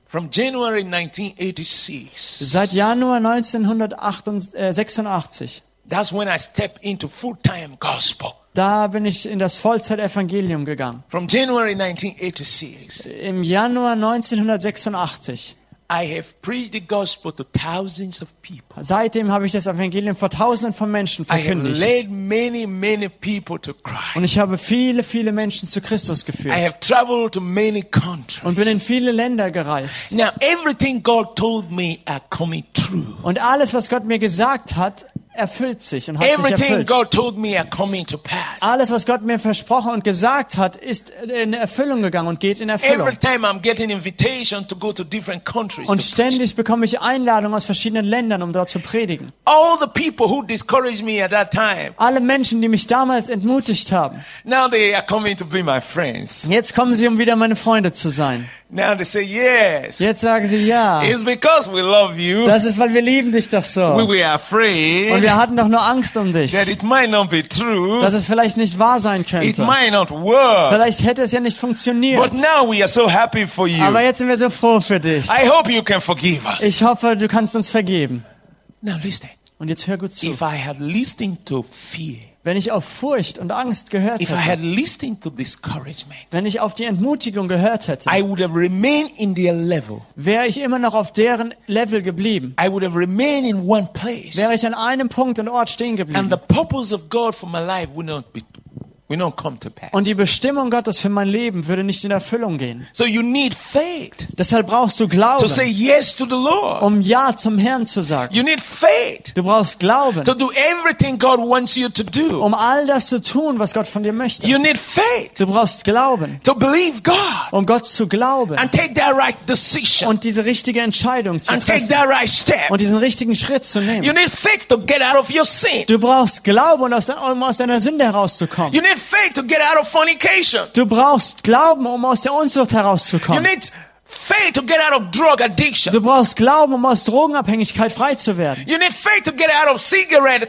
From January 1986. Seit Januar 1986. That's when I stepped into full-time gospel. Da bin ich in das Vollzeit-Evangelium gegangen. From January 1986, Im Januar 1986. I have preached the gospel to thousands of people. Seitdem habe ich das Evangelium vor Tausenden von Menschen I have verkündigt. led many, many people to Christ. Und ich habe viele, viele Menschen zu Christus I geführt. have traveled to many countries. Und bin in viele Länder gereist. Now, everything God told me are coming true. Und alles, was Gott mir gesagt hat, erfüllt sich und hat sich Everything erfüllt. God told me are coming to pass. Alles, was Gott mir versprochen und gesagt hat, ist in Erfüllung gegangen und geht in Erfüllung. To to. Und ständig bekomme ich Einladungen aus verschiedenen Ländern, um dort zu predigen. All the people who discouraged me at that time, Alle Menschen, die mich damals entmutigt haben, now they are coming to be my friends. jetzt kommen sie, um wieder meine Freunde zu sein. Now they say, yes, Jetzt sagen sie ja. it's because we love you. Das ist, weil wir lieben dich doch We so. were afraid Und wir hatten doch nur Angst um dich, that it might not be true. dass es vielleicht nicht wahr sein It könnte. might not work. Vielleicht hätte es ja nicht funktioniert. But now we are so happy for you. Aber jetzt sind wir so froh für dich. I hope you can forgive us. Ich hoffe, du kannst uns vergeben. Now listen. Und jetzt hör gut zu. If I had listened to fear, Wenn ich auf Furcht und Angst gehört if I had hätte, listened to discouragement, wenn ich auf die Entmutigung gehört hätte, I would have remained in their level. wäre ich immer noch auf deren Level geblieben. I would have remained in one place. Wäre ich an einem Punkt und Ort stehen And geblieben. the purpose of God for my life would not be to. Und die Bestimmung Gottes für mein Leben würde nicht in Erfüllung gehen. So you need faith Deshalb brauchst du to Glauben, say yes to the Lord. um Ja zum Herrn zu sagen. You need faith Du brauchst Glauben, to do everything God wants you to do. um all das zu tun, was Gott von dir möchte. You need faith Du brauchst Glauben, to believe God um Gott zu glauben and take that right decision und diese richtige Entscheidung zu and take treffen that right step. und diesen richtigen Schritt zu You nehmen. need faith to get out of your sin. Du brauchst Glauben, um um aus deiner Sünde herauszukommen. You need faith to get out of fornication. Du brauchst Glauben, um aus der Unzucht You herauszukommen. need faith to get out of drug addiction. Du brauchst Glauben, um aus Drogenabhängigkeit frei zu werden. You need faith to get out of cigarette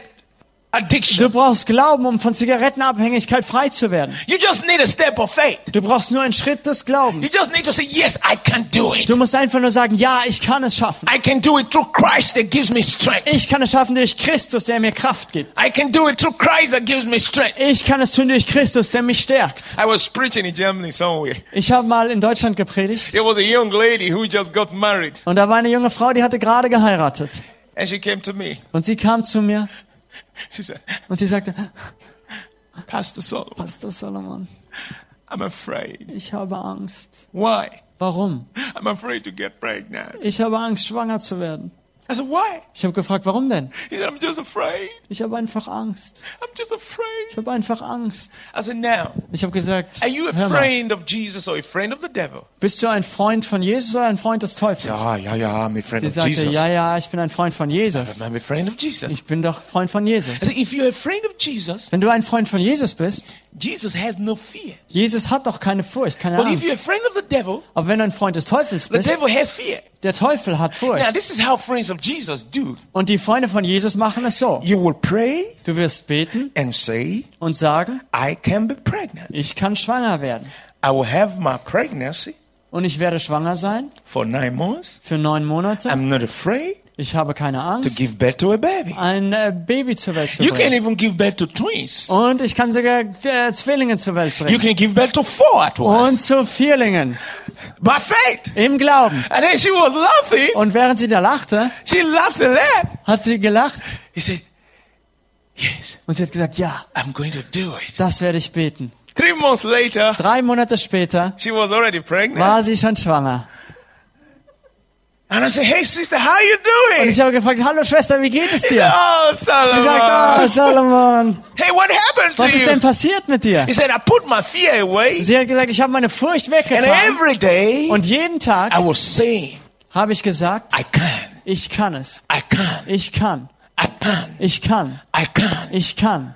addiction. Du brauchst Glauben, um von Zigarettenabhängigkeit frei zu werden. You just need a step of faith. Du brauchst nur einen Schritt des You Glaubens. just need to say, Yes, I can do it. Du musst einfach nur sagen, ja, ich kann es schaffen. I can do it through Christ that gives me strength. Ich kann es schaffen durch Christus, der mir Kraft gibt. I can do it through Christ that gives me strength. Ich kann es tun durch Christus, der mich stärkt. I was preaching in Germany somewhere. Ich habe mal in Deutschland gepredigt There was a young lady who just got married, und da war eine junge Frau, die hatte gerade geheiratet. and she came to me. Und sie kam zu mir said, und sie sagte, Pastor Solomon, Pastor Solomon, I'm afraid. ich habe Angst. Why? Warum? I'm afraid to get pregnant. Ich habe Angst, schwanger zu werden. I said, Why? Ich habe gefragt, warum denn? He said, I'm just afraid. Ich habe einfach Angst. I'm just afraid. Ich habe einfach Angst. I said, Now, Ich habe gesagt, are you a friend of Jesus or a friend of the devil? bist du ein Freund von Jesus oder ein Freund des Teufels? Ah, yeah, yeah, I'm a friend Sie of sagte, Jesus. ja, ja, ich bin ein Freund von Jesus. I'm a friend of Jesus. Ich bin doch Freund von Jesus. I said, If you're a friend of Jesus, Wenn du ein Freund von Jesus bist, Jesus has no fear. Jesus hat doch keine Furcht, keine But if you're a Angst. friend of the devil, Aber wenn du ein Freund des Teufels the bist, devil has fear. der Teufel hat Now, Furcht. this is how friends of Jesus do. Und die Freunde von Jesus machen es so. You will pray Du wirst beten and say, und sagen, I can be pregnant. ich kann schwanger werden. I will have my pregnancy Und ich werde schwanger sein for nine months. für neun Monate. I'm not afraid Ich habe keine to Angst, give birth to a baby. ein äh, Baby zur Welt zu You can bringen. even give birth to twins. Und ich kann sogar äh, Zwillinge zur Welt You bringen. can give birth to four at Und once. zu Vierlingen. By faith. Im Glauben. And then she was laughing. Und während sie da lachte, She laughed and laughed. hat sie gelacht He said, Yes, und sie hat gesagt, ja, I'm going to do it. das werde ich beten. Three months later, Drei Monate später she was already pregnant. war sie schon schwanger. And I said, Hey, sister, how you Und doing? ich habe gefragt, hallo Schwester, wie geht es dir? Oh, Sie sagt, oh, Solomon. Salomon, Hey, what happened to was ist denn passiert mit dir? He said, I put my fear away. Sie hat gesagt, ich habe meine Furcht And weggetan. every day, Und jeden Tag I was saying, habe ich gesagt, I can, ich kann es. I can, Ich kann. I can, Ich kann. I can, Ich kann.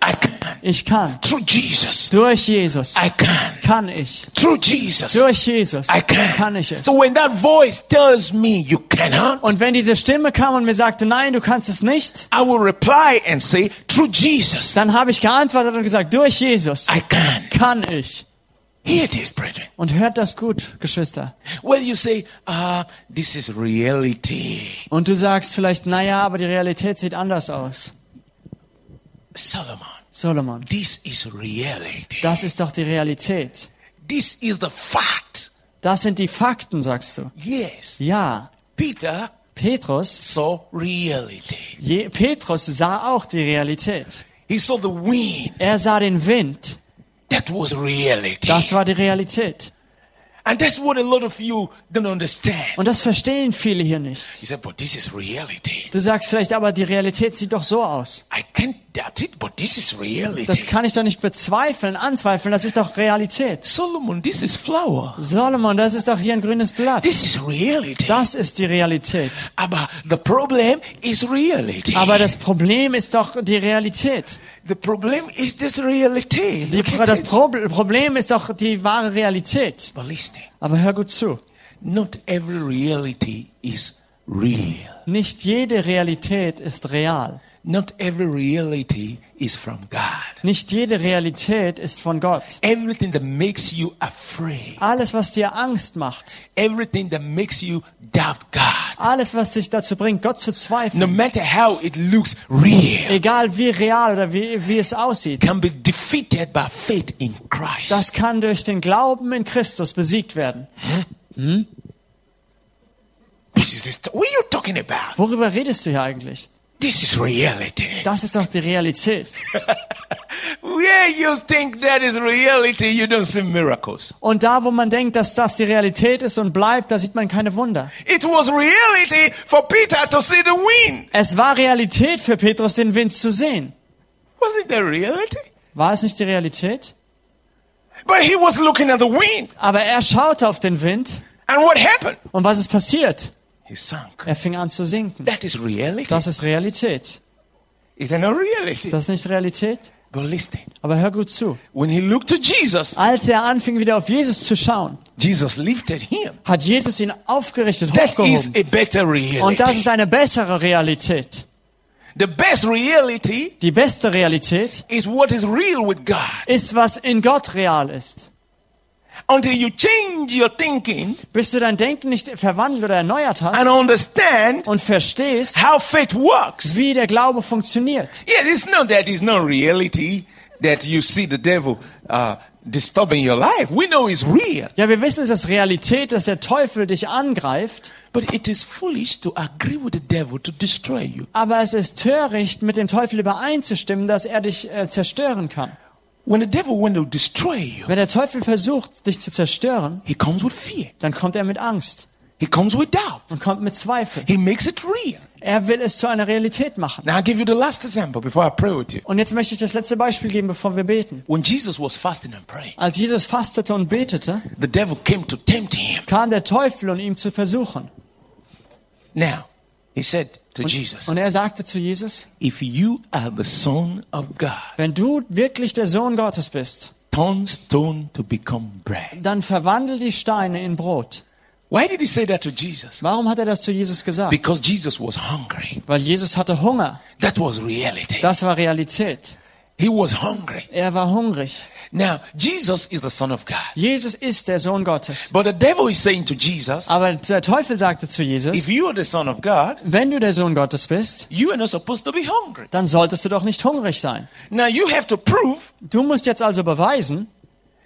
I can. Ich kann. Through Jesus, Durch Jesus I can. kann ich. Through Jesus, Durch Jesus I can. kann ich es. So when that voice tells me you cannot, Und wenn diese Stimme kam und mir sagte, nein, du kannst es nicht, I will reply and say, through Jesus, dann habe ich geantwortet und gesagt, durch Jesus I can. kann ich. Hear this, brethren. Und hört das gut, Geschwister. Well, you say, ah, this is reality. Und du sagst vielleicht, naja, aber die Realität sieht anders aus. Solomon, Solomon, this is reality. das ist doch die Realität. This is the fact. Das sind die Fakten, sagst du. Yes. Ja, Peter Petrus, saw reality. Je, Petrus sah auch die Realität. He saw the wind. Er sah den Wind. That was reality. Das war die Realität. and that's what a lot of you don't understand. Und das verstehen viele hier nicht. You said, but this is reality. Du sagst vielleicht, aber die Realität sieht doch so aus. I can't doubt it, but this is reality. Das kann ich doch nicht bezweifeln, anzweifeln. Das ist doch Realität. Solomon, this is flower. Solomon, das ist doch hier ein grünes Blatt. This is reality. Das ist die Realität. Aber the problem is reality. Aber das Problem ist doch die Realität. the problem is this reality. Die, das. Pro Problem ist doch die wahre Realität. But listen, Aber hör gut zu. not every reality is real. Nicht jede Realität ist real. Not every reality is from God. Nicht jede Realität ist von Gott. Everything that makes you afraid, Alles, was dir Angst macht, everything that makes you doubt God, alles, was dich dazu bringt, Gott zu no zweifeln, matter how it looks real, egal wie real oder wie, wie es aussieht, can be defeated by faith in Christ. das kann durch den Glauben in Christus besiegt werden. Is this- what are you talking about? Worüber redest du hier eigentlich? This is reality. Das ist doch die Realität. Where you think that is reality, you don't see miracles. Und da, wo man denkt, dass das die Realität ist und bleibt, da sieht man keine Wunder. It was reality for Peter to see the wind. Es war Realität für Petrus, den Wind zu sehen. Was it the reality? War es nicht die Realität? But he was looking at the wind. Aber er schaute auf den Wind And what happened? und was ist passiert? He sank. Er fing an zu sinken. That is reality. Das ist Realität. Is that no reality? Ist das nicht Realität? But listen, Aber hör gut zu. when he looked to Jesus, Als er anfing, wieder auf Jesus zu schauen, Jesus lifted him. hat Jesus ihn aufgerichtet, That is hochgehoben. a better Und das ist reality. eine bessere Realität. The best reality Die beste Realität is what is real with God. ist, was in Gott real ist. Until you change your thinking Bis du dein Denken nicht verwandelt oder erneuert hast and understand und verstehst, how faith works. wie der Glaube funktioniert. Yeah, it's not that it's not reality that you see the devil uh, disturbing your life. We know it's real. Ja, wir wissen, es ist Realität, dass der Teufel dich angreift, But it is foolish to agree with the devil to destroy you. aber es ist töricht, mit dem Teufel übereinzustimmen, dass er dich äh, zerstören kann. When the devil wants to destroy you, Wenn der Teufel versucht, dich zu zerstören, he comes with fear. dann kommt er mit Angst. He comes with doubt. und kommt mit Zweifel. He makes it real. Er will es zu einer Realität machen. Now I'll give you the last example before I pray with you. Und jetzt möchte ich das letzte Beispiel geben, bevor wir beten. When Jesus was fasting and praying, Als Jesus fastete und betete, the devil came to tempt him. kam der Teufel, um ihn zu versuchen. Now, he said to Jesus, Und er sagte zu Jesus, If you are the Son of God, wenn du wirklich der Sohn Gottes bist, turn stone to become bread. dann verwandel die Steine in Brot. Why did he say that to Jesus? Warum hat er das zu Jesus gesagt? Because Jesus was hungry. Weil Jesus hatte Hunger. That was reality. Das war Realität. He was hungry. Er war hungrig. Now, Jesus is the Son of God. Jesus ist der Sohn Gottes. But the devil is saying to Jesus, Aber der Teufel sagte zu if Jesus, you are the Son of God, wenn du der Sohn Gottes bist, you are not supposed to be hungry. dann solltest du doch nicht hungrig sein. Now, you have to prove Du musst jetzt also beweisen,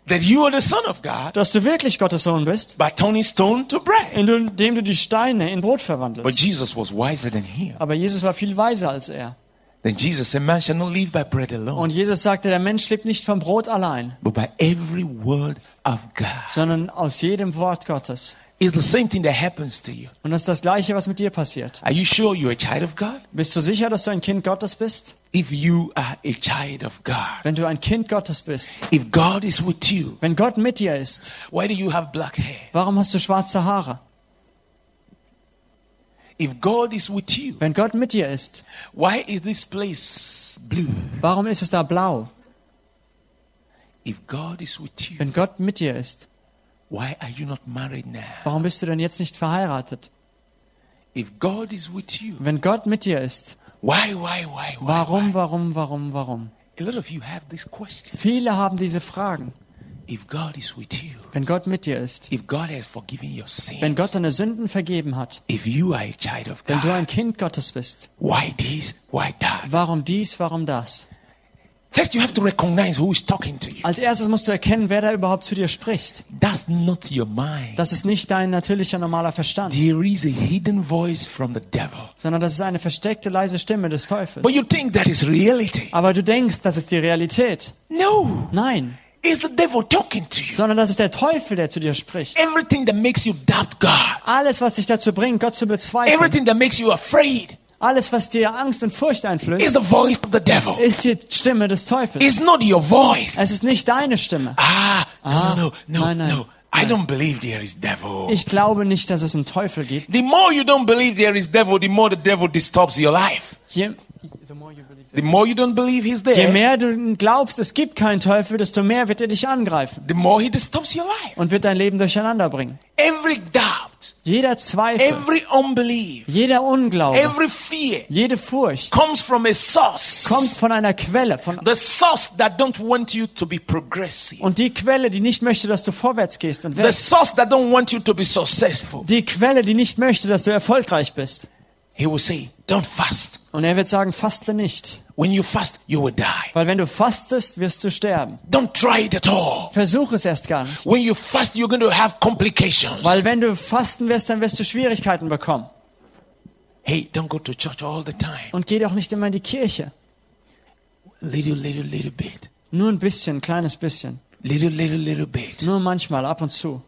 that you are the Son of God dass du wirklich Gottes Sohn bist, by turning stone to bread. indem du die Steine in Brot But verwandelst. Jesus was wiser than him. Aber Jesus war viel weiser als er. Then Jesus said, Man shall not live by bread alone, Und Jesus sagte, der Mensch lebt nicht vom Brot allein, but by every word of God. sondern aus jedem Wort Gottes. It's the same thing that happens to you. Und das ist das Gleiche, was mit dir passiert. Are you sure you're a child of God? Bist du sicher, dass du ein Kind Gottes bist? If you are a child of God, Wenn du ein Kind Gottes bist, if God is with you, wenn Gott mit dir ist, why do you have black hair? warum hast du schwarze Haare? If God is with you, Wenn Gott mit dir ist, why is this place blue? warum ist es da blau? If God is with you, Wenn Gott mit dir ist, why are you not married now? warum bist du denn jetzt nicht verheiratet? If God is with you, Wenn Gott mit dir ist, why, why, why, why? warum, warum, warum, warum? A lot of you have this question. Viele haben diese Fragen. If God is with you, Wenn Gott mit dir ist, if God has forgiven your sins, wenn Gott deine Sünden vergeben hat, if you are a child of wenn du ein Kind Gottes bist, why this, why that? warum dies, warum das? First, you have to recognize who is talking to you. Als erstes musst du erkennen, wer da überhaupt zu dir spricht. That's not your mind. Das ist nicht dein natürlicher normaler Verstand, There is a hidden voice from the devil. sondern das ist eine versteckte leise Stimme des Teufels. But you think that is reality. Aber du denkst, das ist die Realität. No. Nein, It's the devil talking to you. sondern das ist der Teufel, der zu dir spricht. Everything that makes you doubt God, Alles, was dich dazu bringt, Gott zu bezweifeln, everything that makes you afraid, alles, was dir Angst und Furcht is einflößt, the voice of the devil. ist die Stimme des Teufels. It's not your voice. Es ist nicht deine Stimme. Ah, Ah, no, no, no, nein, nein, no. I don't believe there is devil. Ich glaube nicht, dass es einen Teufel gibt. The more you don't believe there is devil, the more the devil disturbs your life. Je, The more you don't believe he's je there, mehr du glaubst, es gibt keinen Teufel, desto mehr wird er dich angreifen the more he disturbs your life. und wird dein Leben durcheinander bringen. Every doubt, Jeder Zweifel, every unbelief, jeder Unglaube, every fear jede Furcht comes from a source. kommt von einer Quelle, von The source that don't want you to be progressive. und die Quelle, die nicht möchte, dass du vorwärts gehst und The wächst. source that don't want you to be successful. Die Quelle, die nicht möchte, dass du erfolgreich bist. He will say, don't fast. Und er wird sagen, faste nicht. When you fast, you will die. Weil wenn du fastest, wirst du sterben. Don't try it at all. Versuch es erst gar nicht. When you fast, you're going to have complications. Weil wenn du fasten wirst, dann wirst du Schwierigkeiten bekommen. Hey, don't go to church all the time. Und geh doch nicht immer in die Kirche. Little, little, little bit. Nur ein bisschen, ein kleines bisschen. Little, little, little bit. Nur manchmal, ab und zu.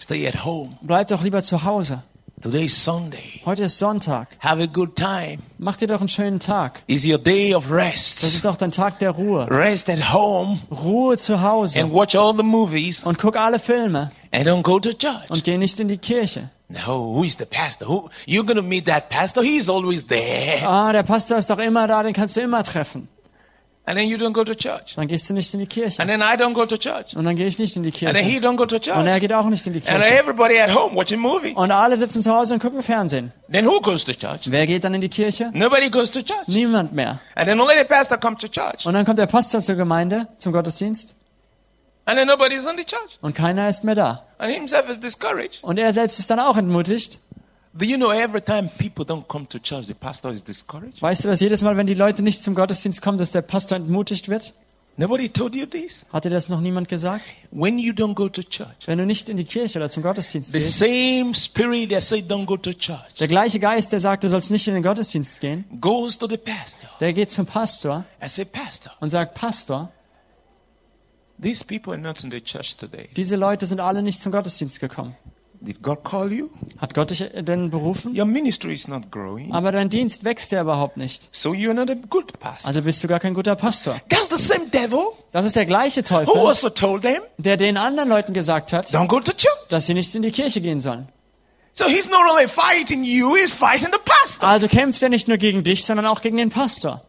Stay at home. Bleib doch lieber zu Hause. Today is Sunday. Heute ist Sonntag. Have a good time. Mach dir doch einen schönen Tag. It's your day of Das rest. ist doch dein Tag der Ruhe. Rest at home Ruhe zu Hause. and watch all the movies Und guck alle Filme. and don't go to church. Und geh nicht in die Kirche. No, who is the pastor? Who you're going to meet that pastor? He's always there. Ah, der Pastor ist doch immer da, den kannst du immer treffen. And then you don't go to church. Dann gehst du nicht in die Kirche. And then I don't go to church. Und dann gehe ich nicht in die And then he Kirche. don't go to Und er church. geht auch nicht in die And Kirche. everybody at home watching movie. Und alle sitzen zu Hause und gucken Fernsehen. Then who goes to church? Wer geht dann in die Kirche? Nobody goes to church. Niemand mehr. And then only the pastor comes to church. Und dann kommt der Pastor zur Gemeinde, zum Gottesdienst. And then nobody's in the church. Und keiner ist mehr da. And himself is discouraged. Und er selbst ist dann auch entmutigt. Weißt du, dass jedes Mal, wenn die Leute nicht zum Gottesdienst kommen, dass der Pastor entmutigt wird? Nobody told you this? Hat dir das noch niemand gesagt? When you don't go to church, Wenn du nicht in die Kirche oder zum Gottesdienst the gehst, same spirit that said don't go to church der gleiche Geist, der sagt, du sollst nicht in den Gottesdienst gehen, goes to the pastor der geht zum Pastor and say, Pastor, und sagt, Pastor, these people are not in the church today. diese Leute sind alle nicht zum Gottesdienst gekommen. Did God call you? Hat Gott dich denn berufen? Your ministry is not growing. Aber dein Dienst wächst ja überhaupt nicht. So you're not a good pastor. Also bist du gar kein guter Pastor. That's the same devil Das ist der gleiche who Teufel, also told them, der den anderen Leuten gesagt hat, don't go to church. dass sie nicht in die Kirche gehen sollen. So he's not only fighting you, he's fighting the pastor. Also kämpft er nicht nur gegen dich, sondern auch gegen den Pastor.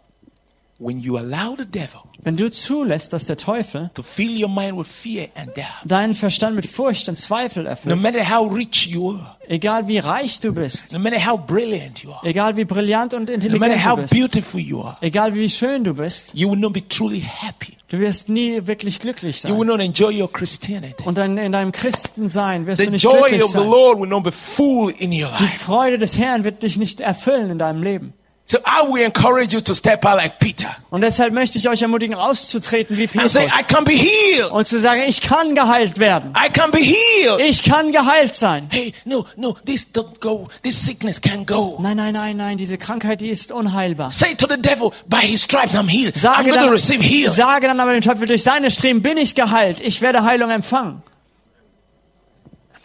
When you allow the devil Wenn du zulässt, dass der Teufel to fill your mind with fear and doubt, deinen Verstand mit Furcht und Zweifel no erfüllt, matter how rich you are, egal wie reich du bist, no matter how brilliant you are, egal wie brillant und no matter intelligent how du bist, beautiful you are, egal wie schön du bist, you will not be truly happy. du wirst nie wirklich glücklich You will sein. not enjoy your Christianity. Und dann in deinem Christensein wirst The du nicht joy glücklich of the sein. Lord will not be full in your Die life. Freude des Herrn wird dich nicht erfüllen in deinem Leben. So I will encourage you to step out like Peter Und deshalb möchte ich euch ermutigen, auszutreten wie Petrus say, I can be healed. und zu sagen, ich kann geheilt werden. I can be healed. Ich kann geheilt sein. Hey, no, no, this don't go. This sickness can't go. Nein, nein, nein, nein, diese Krankheit, die ist unheilbar. Say to the devil, by his stripes I'm healed. I'm Sage to dann, receive healing. sage dann aber dem Teufel, durch seine Streben bin ich geheilt. Ich werde Heilung empfangen.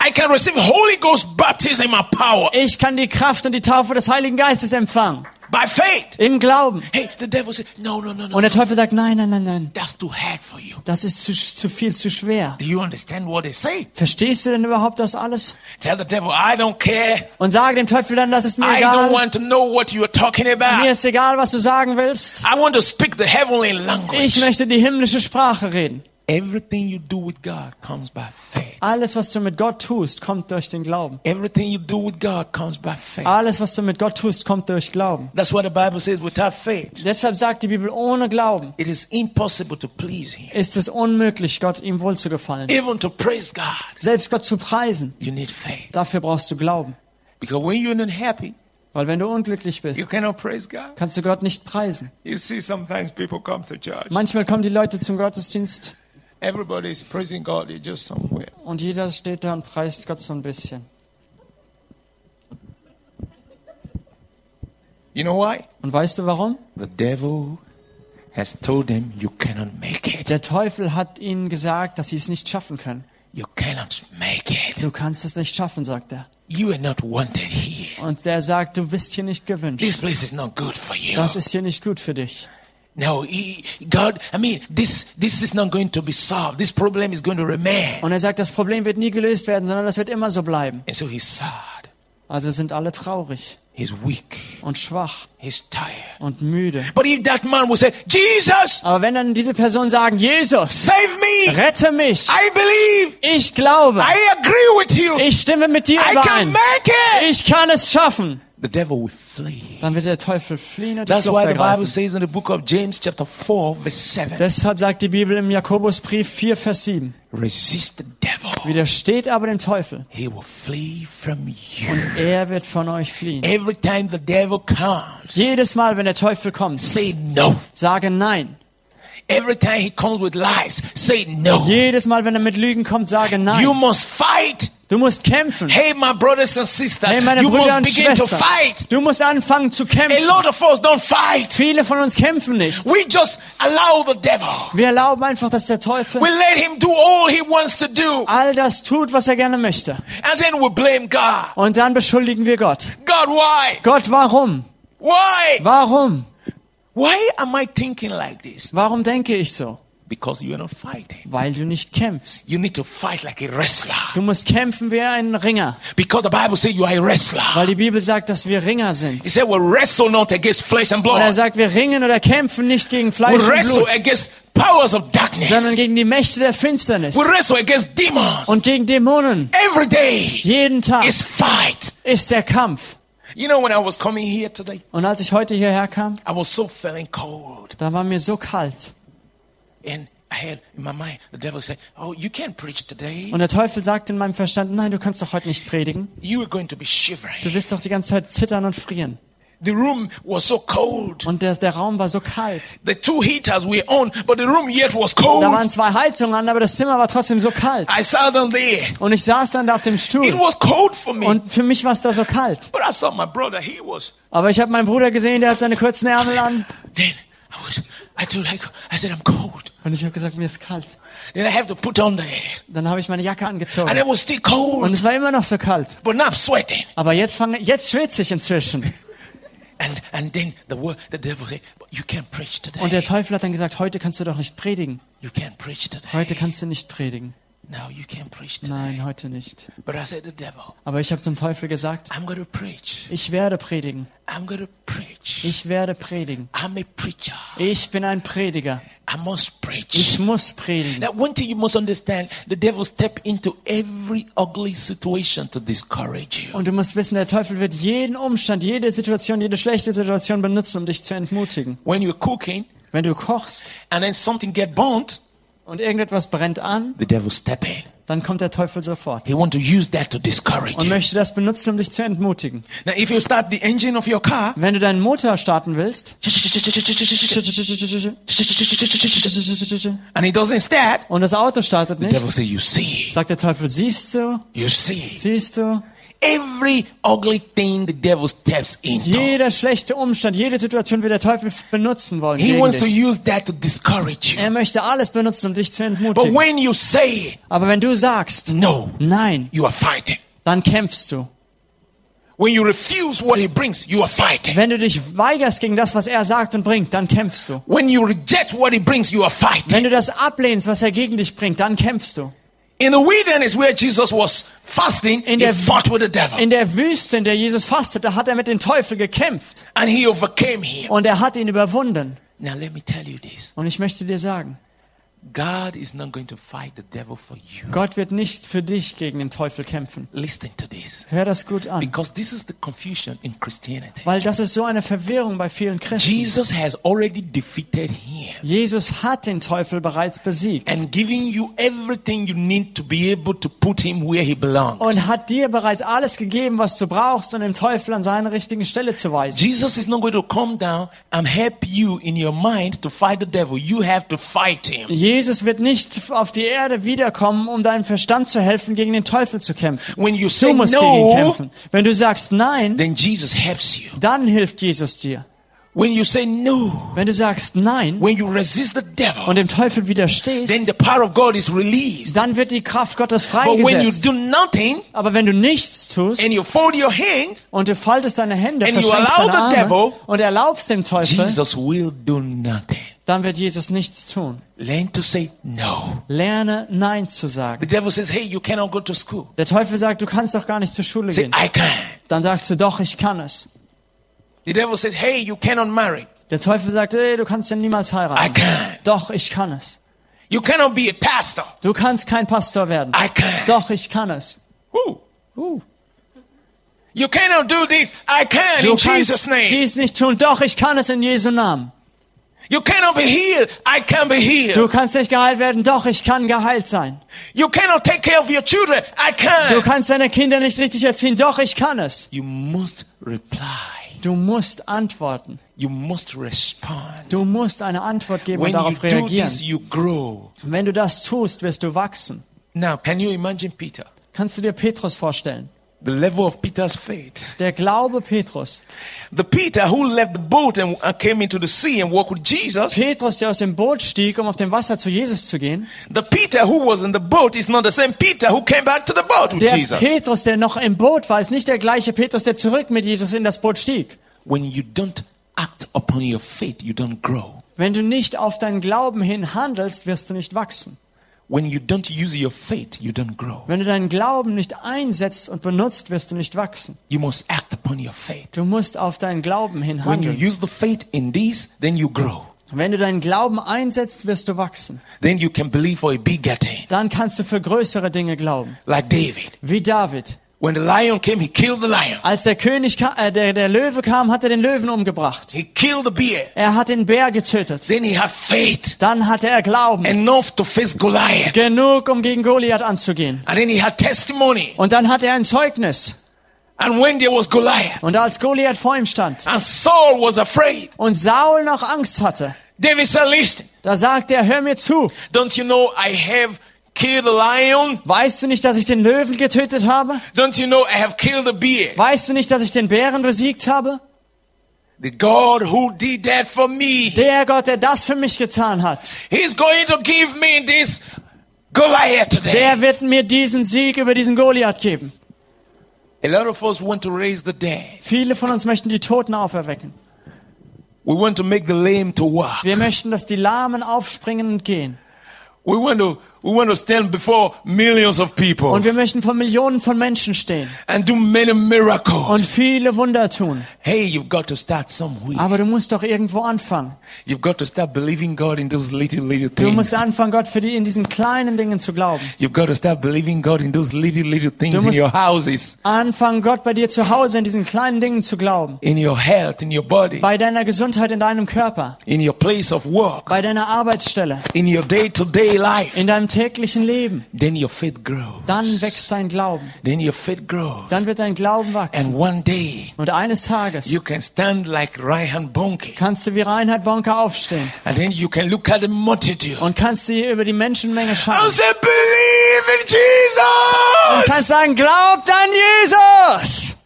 I can receive Holy Ghost baptism and power Ich kann die Kraft und die Taufe des Heiligen Geistes empfangen. By faith. Im Glauben. Hey, the devil said, no, no, no, no. Und der Teufel sagt, nein, nein, nein, nein. That's too hard for you. Das ist zu, zu viel, zu schwer. Do you understand what they say? Verstehst du denn überhaupt das alles? Tell the devil, I don't care. Und sage dem Teufel dann, das ist mir I don't egal. want to know what you're talking Mir about. ist egal, was du sagen willst. I want to speak the heavenly Ich language. möchte die himmlische Sprache reden. Everything you do with God comes by faith. Alles, was du mit Gott tust, kommt durch den Glauben. Everything you do with God comes by faith. Alles, was du mit Gott tust, kommt durch Glauben. That's what the Bible says. Without faith, Deshalb sagt die Bibel, ohne Glauben it is impossible to please Him. ist es unmöglich, Gott ihm wohlzugefallen. Even to praise God, Selbst Gott zu preisen, you need faith. dafür brauchst du Glauben. Because when you're not happy, Weil wenn du unglücklich bist, kannst du Gott nicht preisen. See. Manchmal kommen die Leute zum Gottesdienst Everybody is praising God. Just somewhere. und jeder steht da und preist Gott so ein bisschen. You know why? Und weißt du warum? The devil has told them you cannot make it. Der Teufel hat ihnen gesagt, dass sie es nicht schaffen können. You cannot make it. Du kannst es nicht schaffen, sagt er. You are not wanted here. Und der sagt, du bist hier nicht This gewünscht. place is not good for you. Das ist hier nicht gut für dich. No, he, God, I mean, this, this is not going to be solved. This problem is going to remain. Und er sagt, das Problem wird nie gelöst werden, sondern das wird immer so bleiben. And so he's sad. Also sind alle traurig He's weak. und schwach He's tired. und müde. But if that man would say, Jesus, Aber wenn dann diese Personen sagen, Jesus, save me. rette mich, I believe. ich glaube, I agree with you. ich stimme mit dir I can überein, make it. ich kann es schaffen, The devil will flee. dann wird der Teufel fliehen und That's why the Bible says in the book of James, chapter 4, verse 7 Deshalb sagt die Bibel im Jakobusbrief 4, Vers 7, resist the devil. widersteht aber dem Teufel, He will flee from you. er wird von euch fliehen. Every time the devil comes, Jedes Mal, wenn der Teufel kommt, say no. sage nein. Every time he comes with lies, say no. Jedes Mal, wenn er mit Lügen kommt, sage You nein. must fight. Du musst kämpfen. Hey, my brothers and sisters, Hey, meine you Brüder must to Schwestern, fight. du musst anfangen zu A kämpfen. lot of us don't fight. Viele von uns kämpfen nicht. We just allow the devil. Wir erlauben einfach, dass der Teufel We let him do all he wants to do. all das tut, was er gerne möchte. And then we blame God. Und dann beschuldigen wir Gott. God, why? Gott, warum? Why? Warum? Why am I thinking like this? Warum denke ich so? Because you are not fighting. Weil du nicht kämpfst. You need to fight like a wrestler. Du musst kämpfen wie ein Ringer. Because the Bible says you are a wrestler. Weil die Bibel sagt, dass wir Ringer sind. He said we wrestle not against flesh and Und er blood. sagt, wir ringen oder kämpfen nicht gegen We Fleisch und wrestle Blut, against powers of darkness. sondern gegen die Mächte der Finsternis We wrestle against demons. und gegen Dämonen. Every day Jeden Tag is fight. ist der Kampf. You know, when I was coming here today, Und als ich heute hierher kam, I was so feeling cold. da war mir so kalt. And I had in my mind, the devil said, Oh, you can't preach today. Und der Teufel sagte in meinem Verstand, nein, du kannst doch heute nicht predigen. You are going to be shivering. Du wirst doch die ganze Zeit zittern und frieren. The room was so cold. Und der, der Raum war so kalt. The two heaters were on, but the room yet was Da cold. waren zwei Heizungen an, aber das Zimmer war trotzdem so kalt. I sat down there. Und ich saß dann da auf dem It Stuhl. was cold for me. Und für mich war es da so kalt. But I saw my brother, he was. Aber ich habe meinen Bruder gesehen, der hat seine kurzen Ärmel an. Then I was, I told him, I said, I'm cold. Und ich habe gesagt, mir ist kalt. Then I have to put on the Dann habe ich meine Jacke and angezogen. it was still Und cold. es war immer noch so kalt. But now I'm sweating. Aber jetzt fange, jetzt schwitze ich inzwischen. Und der. Teufel hat dann gesagt, heute kannst du doch nicht predigen. You can't preach today. Heute kannst du nicht predigen. No, you can't preach today. Nein, heute nicht. But I said the devil, Aber ich habe zum Teufel gesagt, I'm gonna preach. ich werde predigen. I'm gonna preach. Ich werde predigen. I'm a preacher. Ich bin ein Prediger. I must preach. Ich muss predigen. Now, one thing you must understand: the devil step into every ugly situation to discourage you. Und du musst wissen, der Teufel wird jeden Umstand, jede Situation, jede schlechte Situation benutzen, um dich zu entmutigen. When you're cooking Wenn du kochst and then something get burnt, und irgendetwas brennt an, the devil step in. dann kommt der Teufel sofort He want to use that to discourage und möchte das benutzen, um dich zu entmutigen. Now, if you start the engine of your car, Wenn du deinen Motor starten willst and it doesn't start, und das Auto startet the devil nicht, say, "You see, sagt der Teufel, siehst du, you see." siehst du, Every ugly thing the devil steps into, jeder schlechte Umstand, jede Situation wird der Teufel benutzen wollen he wants to use that to discourage you. Er möchte alles benutzen, um dich zu But entmutigen. when you say Aber wenn du sagst, no, nein, you are fighting. dann kämpfst du. When you refuse what he brings, you are fighting. Wenn du dich weigerst gegen das, was er sagt und bringt, dann kämpfst du. When you reject what he brings, you are Wenn fighting. du das ablehnst, was er gegen dich bringt, dann kämpfst du. In the wilderness where Jesus was fasting, In he der- fought with the devil In der Wüste, in der Jesus fastete, hat er mit dem Teufel gekämpft and he overcame him. und er hat ihn überwunden. Now let me tell you this. Und ich möchte dir sagen, God is not going to fight the devil for you. Gott wird nicht für dich gegen den Teufel kämpfen. Listen to this. Hör das gut an, Because this is the confusion in Christianity. weil das ist so eine Verwirrung bei vielen Christen. Jesus has already defeated him Jesus hat den Teufel bereits besiegt and given you everything you need to be able to put him where he belongs. und hat dir bereits alles gegeben, was du brauchst, um den Teufel an seine richtige Stelle zu weisen. Jesus is not going to come down and help you in your mind to fight the devil. You have to fight him. Jesus wird nicht auf die Erde wiederkommen, um deinem Verstand zu helfen, gegen den Teufel zu kämpfen. When you Du musst gegen ihn no, kämpfen. Wenn du sagst nein, then Jesus helps you. dann hilft Jesus dir. When you say no, Wenn du sagst nein when you resist the devil, und dem Teufel widerstehst, then the power of God is released. dann wird die Kraft Gottes But when you freigesetzt. do nothing Aber wenn du nichts tust and you fold your hands, und du faltest deine Hände, And you allow deine the Arme devil, und erlaubst dem Teufel, Jesus will do nothing. Dann wird Jesus nichts tun. Learn to say no. Lerne Nein zu The sagen. devil says, Hey, you cannot go to school. Der Teufel sagt, du kannst doch gar nicht zur Schule Say, gehen. I can. Dann sagst du, doch, ich kann es. The devil says, Hey, you cannot marry. Der Teufel sagt, ey, du kannst ja niemals I heiraten. can. Doch, ich kann es. You cannot be a pastor. Du kannst kein Pastor werden. I can. Doch, ich kann es. Woo. Uh. You cannot do this. I can Du in Jesus' kannst name. dies nicht tun. Doch, ich kann es in Jesu Namen. You cannot be healed. I can be healed. Du kannst nicht geheilt werden. Doch, ich kann geheilt sein. You cannot take care of your children. I Du can. kannst deine Kinder nicht richtig erziehen. Doch, ich kann es. You must reply. Du musst antworten. You must respond. Du musst eine Antwort geben und When you darauf do reagieren. this, you grow. Wenn du das tust, wirst du wachsen. Now, can you imagine Peter? Kannst du dir Petrus vorstellen? The level of Peter's faith. Der Glaube Petrus. The Peter who left the boat and uh, came into the sea and walked with Jesus. Petrus, der aus dem Boot stieg, um auf dem Wasser zu Jesus zu gehen. The Peter who was in the boat is not the same Peter who came back to the boat with Der Jesus. Petrus, der noch im Boot war, ist nicht der gleiche Petrus, der zurück mit Jesus in das Boot stieg. When you don't act upon your faith, you don't grow. Wenn du nicht auf deinen Glauben hin handelst, wirst du nicht wachsen. Wenn du deinen Glauben nicht einsetzt und benutzt, wirst du nicht wachsen. Du musst auf deinen Glauben hin When you handeln. Wenn du deinen Glauben einsetzt, wirst du wachsen. Dann kannst du für größere Dinge glauben. Like David. Wie David. When the lion came, he killed the lion. Als der König, äh, der, der Löwe kam, hat er den Löwen umgebracht. He killed the bear. Er hat den Bär getötet. Then he had faith Dann hatte er Glauben. enough to face Goliath. Genug, um gegen Goliath anzugehen. And then he had testimony. Und dann hat er ein Zeugnis. And when there was Goliath, Und als Goliath vor ihm stand and Saul was afraid, und Saul noch Angst hatte, David said, Listen, da sagt er, hör mir zu. don't you know I have killed the lion? Weißt du nicht, dass ich den Löwen getötet habe? Don't you know I have killed the bear? Weißt du nicht, dass ich den Bären besiegt habe? The God who did that for me, Der Gott, der das für mich getan hat, He's going to give me this Goliath today. der wird mir diesen Sieg über diesen Goliath geben. A lot of us want to raise the dead. Viele von uns möchten die Toten auferwecken. We want to make the lame to walk. Wir möchten, dass die Lahmen aufspringen und gehen. We want to we want to stand before millions of people Und wir möchten vor Millionen von Menschen stehen and do many und miracles. viele Wunder tun. Hey, you've got to start somewhere. Aber du musst doch irgendwo anfangen. You've got to start believing God in those little little Du musst things. anfangen, Gott für die in diesen kleinen Dingen zu glauben. You've got to start believing God in those little little things in your houses, Anfangen, Gott bei dir zu Hause in diesen kleinen Dingen zu glauben. in your health, in your body, Bei deiner Gesundheit in deinem Körper. in your place of work, Bei deiner Arbeitsstelle. in your day-to-day life. In deinem täglichen Leben. Then your faith grows. Dann wächst dein Glauben. Then your faith grows. Dann wird dein Glauben And wachsen. one day Und eines Tages you can stand like Ryan Bonke. kannst du wie Reinhard Bonke aufstehen And then you can look at the multitude und kannst dir über die Menschenmenge and schauen. say, believe in Und Jesus. kannst sagen, glaubt an Jesus!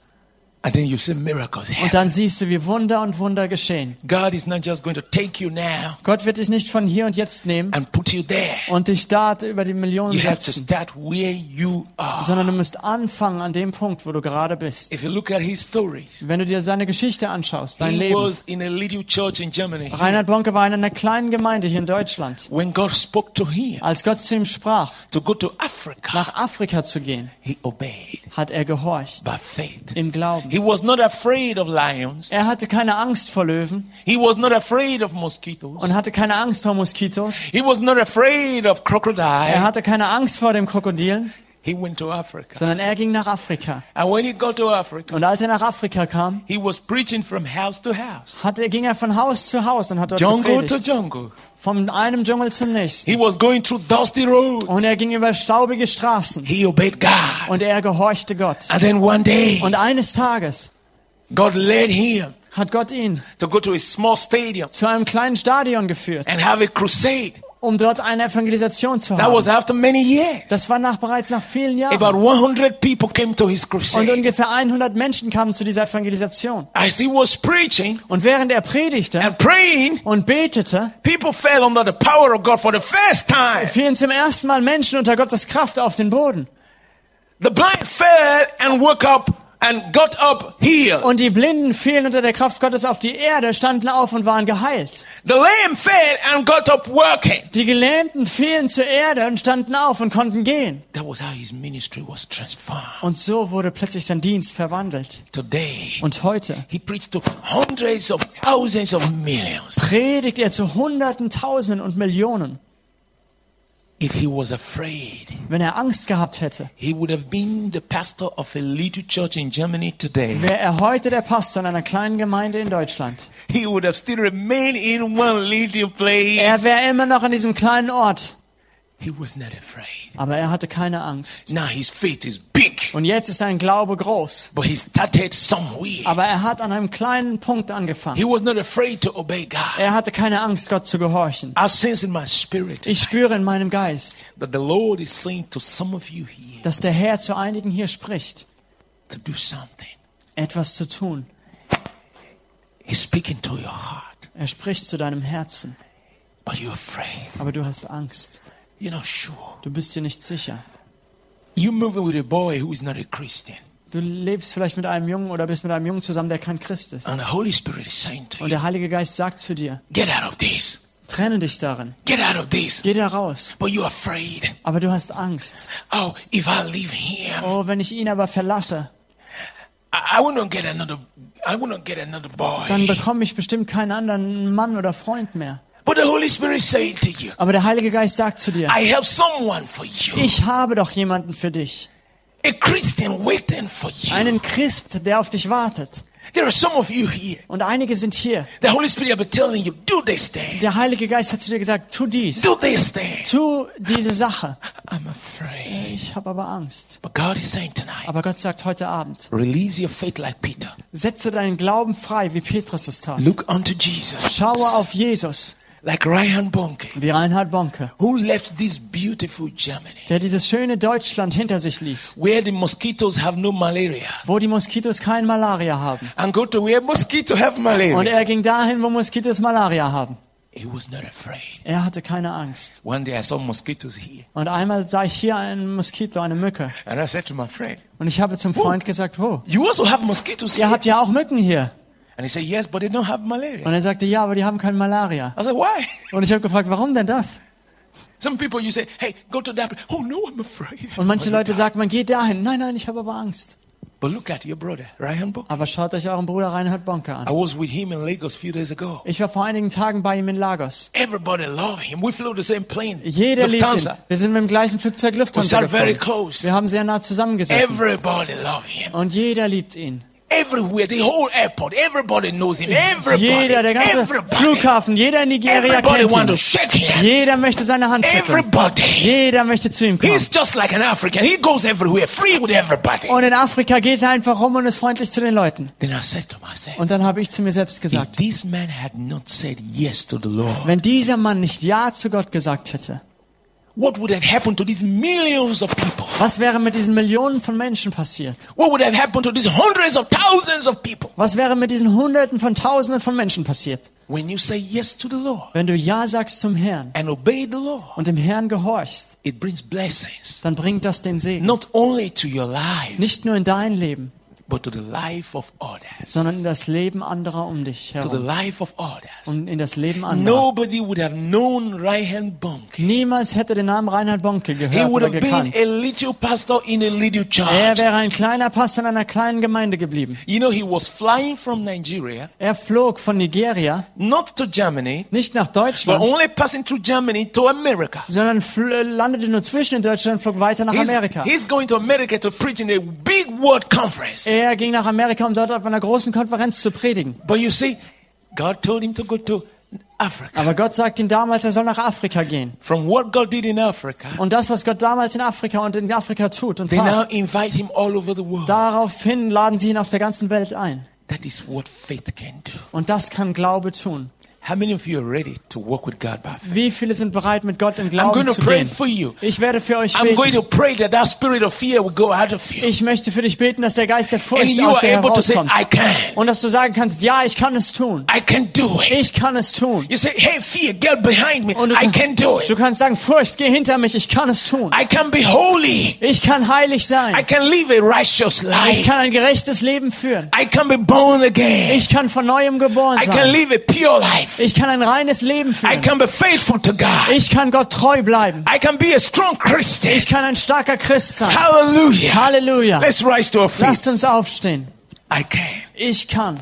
Und dann siehst du, wie Wunder und Wunder geschehen. God is not just going to take you now Gott wird dich nicht von hier und jetzt nehmen and put you there. und dich da über die Millionen You have to setzen, start where you are. sondern du musst anfangen an dem Punkt, wo du gerade bist. If you look at his stories, Wenn du dir seine Geschichte anschaust, dein Leben. Reinhard Bonke war in einer kleinen Gemeinde hier in Deutschland. When God spoke to him Als Gott zu ihm sprach, to go to Africa, nach Afrika zu gehen, he obeyed hat er gehorcht. by faith. Im Glauben. He was not afraid of lions. Er hatte keine Angst vor Löwen He was not afraid of mosquitoes. und hatte keine Angst vor Moskitos. He was not afraid of Er crocodile. hatte keine Angst vor dem Krokodilen, He went to Africa. sondern er ging nach Afrika. And when he got to Africa, Und als er nach Afrika kam, house to house, hat ging er von Haus zu Haus und hat dort jungle to gepredigt. jungle. Von einem Dschungel zum nächsten. Und er ging über staubige Straßen. Und er gehorchte Gott. Day, Und eines Tages hat Gott ihn to to zu einem kleinen Stadion geführt, and have a crusade. Um dort eine Evangelisation zu That was haben. after many years. Das war nach, bereits nach vielen About Jahren. 100 people came to his Und crusade. ungefähr 100 Menschen kamen zu dieser Evangelisation. As he was preaching Und während er predigte and praying, und betete, people fell under the power of God for the first time. fielen zum ersten Mal Menschen unter Gottes Kraft auf den Boden. The blind fell and woke up and got up healed. Und die Blinden fielen unter der Kraft Gottes auf die Erde, standen auf und waren geheilt. The lame fell and got up working. Die Gelähmten fielen zur Erde und standen auf und konnten gehen. That was how his ministry was transformed. Und so wurde plötzlich sein Dienst verwandelt. Today, Und heute he preached to hundreds of thousands of millions. predigt er zu Hunderten, Tausenden und Millionen. If he was afraid, Wenn er Angst gehabt hätte, he would have been the pastor of a little church in Germany today. wäre er heute der Pastor in einer kleinen Gemeinde in Deutschland. He would have still remained in one little place. Er wäre immer noch an diesem kleinen Ort. He was not afraid. Aber er hatte keine Angst. Now his faith is big, Und jetzt ist sein Glaube groß. but he started somewhere. Aber er hat an einem kleinen Punkt angefangen. He was not afraid to obey God. Er hatte keine Angst, Gott zu gehorchen. I sense in my spirit Ich spüre in meinem Geist, that the Lord is saying to some of you here dass der Herr zu einigen hier spricht, to do something. etwas zu tun. He's speaking to your heart, Er spricht zu deinem Herzen, but you're afraid. aber du hast Angst. You're not sure. Du bist dir nicht sicher. You're moving with a boy who is not a Christian. Du lebst vielleicht mit einem Jungen oder bist mit einem Jungen zusammen, der kein Christ ist. And the Holy Spirit is saying to Und der Heilige Geist sagt zu dir, get out of this. trenne dich darin. Get out of this. Geh da raus. But you're afraid. Aber du hast Angst. Oh, if I leave him, Oh, wenn ich ihn aber verlasse, I, I get another. I get another dann boy. bekomme ich bestimmt keinen anderen Mann oder Freund mehr. But the Holy Spirit is saying to you, Aber der Heilige Geist sagt zu dir, I have someone for you. ich habe doch jemanden für dich. A Christian waiting for you. Einen Christ, der auf dich wartet. There are some of you here. Und einige sind hier. The Holy Spirit have been telling you, do this thing. Der Heilige Geist hat zu dir gesagt, tu dies. Do this thing. Tu diese Sache. I'm afraid. Ich habe aber Angst. But God is saying tonight, Aber Gott sagt heute Abend, release your faith like Peter. setze deinen Glauben frei, wie Petrus es tat. Look unto Jesus. Schaue auf Jesus. Like Ryan Bonke, wie Reinhard Bonke, who left this beautiful Germany, der dieses schöne Deutschland hinter sich ließ, where the mosquitoes have no malaria, wo die Moskitos kein Malaria haben. and go to where mosquitoes have Und malaria. er ging dahin, wo Moskitos Malaria haben. He was not afraid. Er hatte keine Angst. One day I saw mosquitoes here, Und einmal sah ich hier einen Moskito, eine Mücke. and I said to my friend, Und ich habe zum Freund gesagt, wo? "You also have mosquitoes Ihr here?" habt ja auch Mücken hier. And he said, "Yes, but they don't have malaria." Und er sagte, ja, aber die haben kein Malaria. I said, "Why?" Und ich habe gefragt, warum denn das? Some people you say, "Hey, go to that." place." Oh no, I'm afraid. Und manche Leute sagen, man geht dahin. Nein, nein, ich habe aber Angst. But look at your brother, Ryan Bonke. Aber schaut euch euren Bruder Reinhard Bonke I an. was with him in Lagos a few days ago. Ich war vor einigen Tagen bei ihm in Lagos. Everybody loved him. We flew the same plane. Jeder liebt ihn. Wir sind mit dem gleichen Flugzeug We Lufthansa sat very close. Wir haben sehr nah zusammengesessen. Everybody loved him. Und jeder liebt ihn. Everywhere, the whole airport, everybody knows him. Everybody, Jeder, der ganze everybody, Flughafen, jeder in Nigeria everybody kennt want to ihn. shake him. Jeder möchte seine Hand schütteln. Everybody. Jeder möchte zu ihm kommen. He's just like an African. He goes everywhere, free with everybody. Und in Afrika geht er einfach rum und ist freundlich zu den Leuten. Then I said to myself, Und dann habe ich zu mir selbst if gesagt, this man had not said yes to the Lord, wenn dieser Mann nicht Ja zu Gott gesagt hätte, what would have happened to these millions of people? was wäre mit diesen Millionen von Menschen passiert? What would have happened to these hundreds of thousands of people? Was wäre mit diesen Hunderten von Tausenden von Menschen passiert? When you say yes to the Lord Wenn du Ja sagst zum Herrn and obey the Lord, und dem Herrn gehorchst, it brings blessings, dann bringt das den Segen. not only to your life, Nicht nur in dein Leben, but to the life of others. sondern in das Leben anderer um dich To the herum. life of others. Und in das Leben anderer. Nobody would have known Ryan Bonke. Niemals hätte den Namen Reinhard Bonke He gehört would oder have been gekannt. a little pastor in a little Er wäre ein kleiner Pastor in einer kleinen Gemeinde geblieben. You know, he was flying from Nigeria, Er flog von Nigeria not to Germany, nicht nach but Deutschland, only passing through Germany to America. sondern fl- landete nur zwischen in Deutschland und flog weiter nach Amerika. he's going to America to preach in a big world conference. Er ging nach Amerika, um dort auf einer großen Konferenz zu predigen. But you see, God told him to go to Africa. Aber Gott sagt ihm damals, er soll nach Afrika gehen. From what God did in Africa, Und das, was Gott damals in Afrika und in Afrika tut und they now tat, invite him all over the world. daraufhin laden sie ihn auf der ganzen Welt ein. That is what faith can do. Und das kann Glaube tun. How many of you are ready to walk with God by faith? Wie viele sind bereit, mit Gott im Glauben to zu pray gehen? for you. Ich werde für euch I'm going beten. to pray that that spirit of fear will go out of you. Ich möchte für dich beten, dass der Geist der Furcht aus dir herauskommt. I can. Und dass du sagen kannst, ja, ich kann es tun. I can do it. Ich kann es tun. You say, hey, fear, get behind me. Und du, I can do du kannst sagen, Furcht, geh hinter mich, ich kann es tun. I can be holy. Ich kann heilig I sein. can live a righteous Ich kann ein gerechtes Leben führen. I can be born again. Ich kann von neuem geboren I can sein. live a pure life. Ich kann ein reines Leben I führen. can be faithful to God. Ich kann Gott treu bleiben. I can be a strong Christian. Ich kann ein starker Christ sein. Hallelujah. Halleluja. Let's rise to our feet. Lasst uns aufstehen. I can. Ich kann.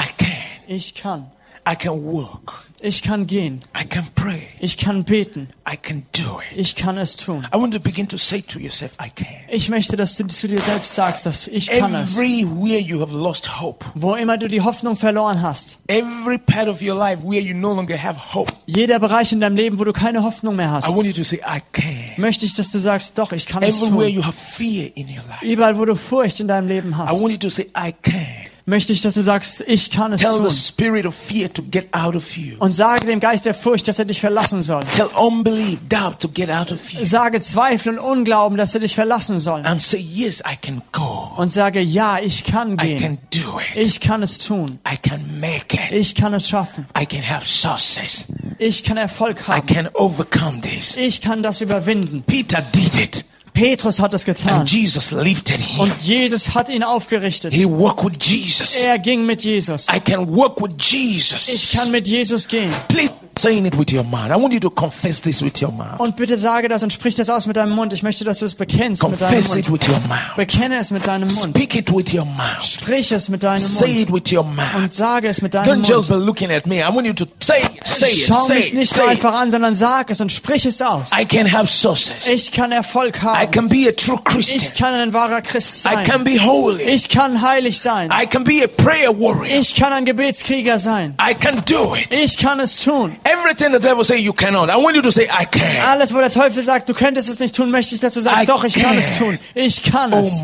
I can. Ich kann. I can walk. Ich kann gehen. I can pray. Ich kann beten. I can do it. Ich kann es tun. I want to begin to say to yourself, I can. Ich möchte, dass du zu dir selbst sagst, dass ich kann es. Everywhere you have lost hope, Wo immer du die Hoffnung verloren hast. every part of your life where you no longer have hope, Jeder Bereich in deinem Leben, wo du keine Hoffnung mehr I hast. want you to say, I can. Möchte ich, dass du sagst, doch, ich kann es tun. you have fear in your life, Überall, wo du Furcht in deinem Leben I hast. want you to say, I can. Möchte ich, dass du sagst, ich kann es Tell the tun. spirit of fear to get out of you. Und sage dem Geist der Furcht, dass er dich verlassen soll. Tell unbelief, doubt to get out of you. Sage Zweifel und Unglauben, dass er dich verlassen soll. And say, Yes, I can go. Und sage, ja, ich kann I gehen. can do it. Ich kann es tun. I can make it. Ich kann es schaffen. I can have success. Ich kann Erfolg I haben. can overcome this. Ich kann das überwinden. Peter did it. Petrus hat es getan. And Jesus lifted him. Und Jesus hat ihn aufgerichtet. He walked with Jesus. Er ging mit Jesus. I can walk with Ich Jesus. kann mit Jesus gehen. Please saying it with your mouth. I want you to confess this with your mouth. Und bitte sage das und sprich das aus mit deinem Mund. Ich möchte, dass du es bekennst mit deinem Confess it Mund. with your mouth. Bekenne es mit deinem Mund. Speak it with your mouth. Sprich es mit deinem Say it Mund. with your mouth. Und sage es mit deinem Don't just Mund. be looking at me. I want you to say it, say it, Schau say mich nicht say it. einfach an, sondern sag es und sprich es aus. I can have success. Ich kann Erfolg I haben. can be a true Ich Christian. kann ein wahrer Christ I can sein. be holy. Ich kann heilig sein. I can be a prayer warrior. Ich kann ein Gebetskrieger sein. I can do it. Ich kann es tun. Everything the devil say you cannot. I want you to say I can. Alles, wo der Teufel sagt, du könntest es nicht tun, möchte ich dazu I sagen, doch, ich kann can. es tun. Ich kann Oh es.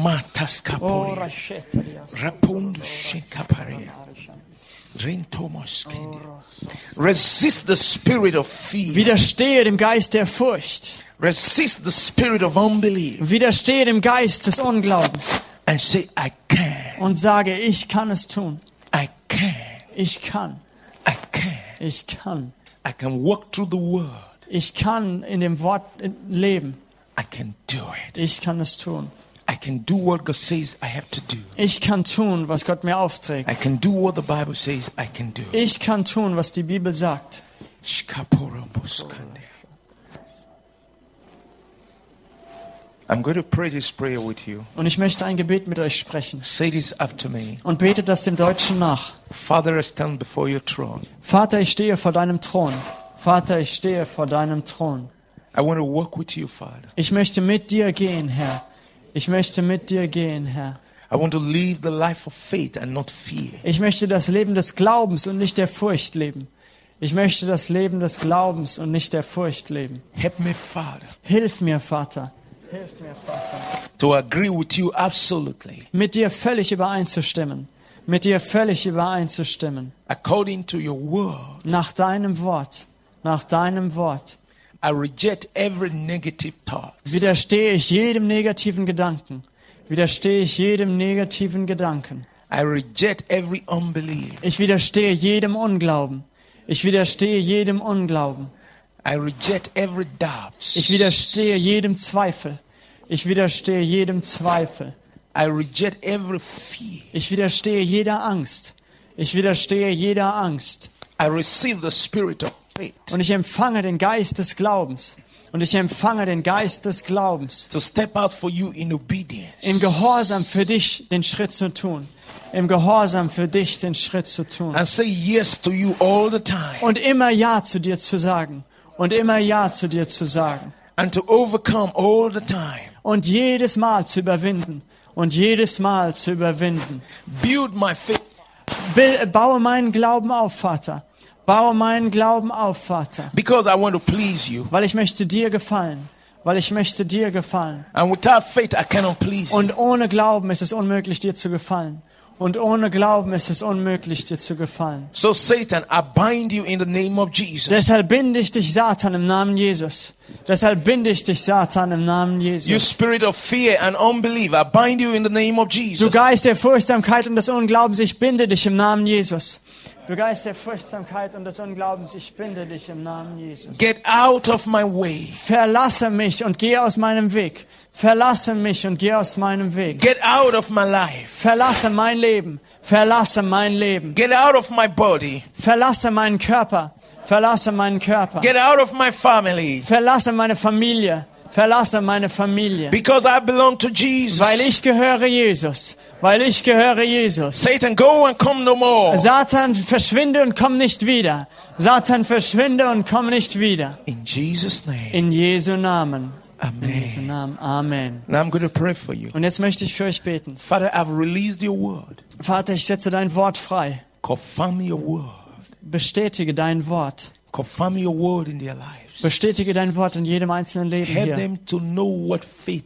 Kendi. Resist the spirit of fear. Widerstehe dem Geist der Furcht. Resist the spirit of unbelief Widerstehe dem Geist des Unglaubens and say, I can. und sage, ich kann es tun. I can. Ich kann. I can. Ich kann. I can walk through the word. Ich kann in dem Wort leben. I can do it. Ich kann es tun. I can do what God says I have to do. Ich kann tun, was Gott mir I aufträgt. can do what the Bible says I can do. Ich kann tun, was die Bibel sagt. Shkaporobuskande. I'm going to pray this prayer with you. Und ich möchte ein Gebet mit euch sprechen. Say this after me. Und betet das dem Deutschen nach. Father, I stand before your throne. Vater, ich stehe vor deinem Thron. Vater, ich stehe vor deinem Thron. I want to walk with you, Father. Ich möchte mit dir gehen, Herr. Ich möchte mit dir gehen, Herr. I want to live the life of faith and not fear. Ich möchte das Leben des Glaubens und nicht der Furcht leben. Ich möchte das Leben des Glaubens und nicht der Furcht leben. Help me, Father, Hilf mir, Vater. Hilf mir, Vater. to agree with you absolutely Mit dir völlig übereinzustimmen. Mit dir völlig übereinzustimmen. according to your word. Nach deinem Wort. Nach deinem Wort. I reject every negative thought. Widerstehe ich jedem negativen Gedanken. Widerstehe ich jedem negativen Gedanken. I reject every unbelief. Ich widerstehe jedem Unglauben. Ich widerstehe jedem Unglauben. I reject every doubt. Ich widerstehe jedem Zweifel. Ich widerstehe jedem Zweifel. I reject every fear. Ich widerstehe jeder Angst. Ich widerstehe jeder Angst. I receive the spirit of faith Und ich empfange den Geist des Glaubens. Und ich empfange den Geist des Glaubens. to step out for you in obedience. Im Gehorsam für dich den Schritt zu tun. Im Gehorsam für dich den Schritt zu tun. and say yes to you all the time Und immer Ja zu dir zu sagen. Und immer Ja zu dir zu sagen. and to overcome all the time. Und jedes Mal zu überwinden. Und jedes Mal zu überwinden. Build my faith Baue meinen Glauben auf, Vater. Baue meinen Glauben auf, Vater. because I want to please you. Weil ich möchte dir gefallen. Weil ich möchte dir gefallen. And without faith, I cannot please you. Und ohne Glauben ist es unmöglich, dir zu gefallen. Und ohne Glauben ist es unmöglich, dir zu gefallen. So, Satan, I bind you in the name of Jesus. Deshalb binde ich dich, Satan, im Namen Jesus. Deshalb binde ich dich, Satan, im Namen You Jesus. spirit of fear and unbelief, I bind you in the name of Du Jesus. Geist der Furchtsamkeit und des Unglaubens, ich binde dich im Namen Jesus. Du Geist der Furchtsamkeit und des Unglaubens, ich binde dich im Namen Jesus. Get out of my way. Verlasse mich und geh aus meinem Weg. Verlasse mich und geh aus meinem Weg. Get out of my life. Verlasse mein Leben. Verlasse mein Leben. Get out of my body. Verlasse meinen Körper. Verlasse meinen Körper. Get out of my family. Verlasse meine Familie. Verlasse meine Familie. Because I belong to Jesus. Weil ich gehöre Jesus. Weil ich gehöre Jesus. Satan, go and come no more. Satan, verschwinde und komm nicht wieder. Satan, verschwinde und komm nicht wieder. In Jesus' name. In Jesu Namen. In Jesu Amen. Namen. Amen. Now I'm going to pray for you. Und jetzt möchte ich für euch beten. Father, I've released your word. Vater, ich setze dein Wort frei. Confirm your word. Bestätige dein Wort. Confirm your word in their lives. Bestätige dein Wort in jedem einzelnen Leben Help hier. them to know what faith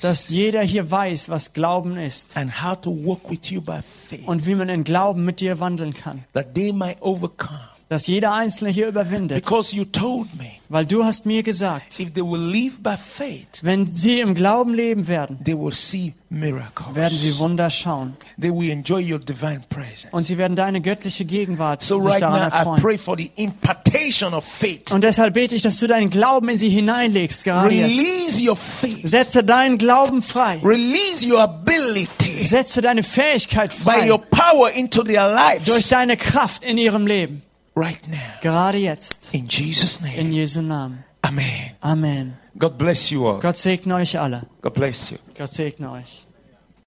Dass is jeder hier weiß, was Glauben ist. and how to walk with you by faith. Und wie man in Glauben mit dir wandeln kann. That they might overcome. Dass jeder Einzelne hier überwindet. Because you told me Weil du hast mir gesagt, if they will live by faith, wenn sie im Glauben leben werden, they will see miracles. werden sie Wunder schauen. They will enjoy your divine presence. Und sie werden deine göttliche Gegenwart So sich right daran now, I erfreuen. pray for the impartation of faith. Und deshalb bete ich, dass du deinen Glauben in sie hineinlegst, gerade jetzt. Release your faith. Setze deinen Glauben frei. Release your ability Setze deine Fähigkeit by frei. your power into their Durch lives deine Kraft in ihrem Leben. Right now. Gerade jetzt. In Jesus' In name. Jesu Namen. Amen. Amen. God bless you all. Gott segne euch alle. God bless you. Gott segne euch.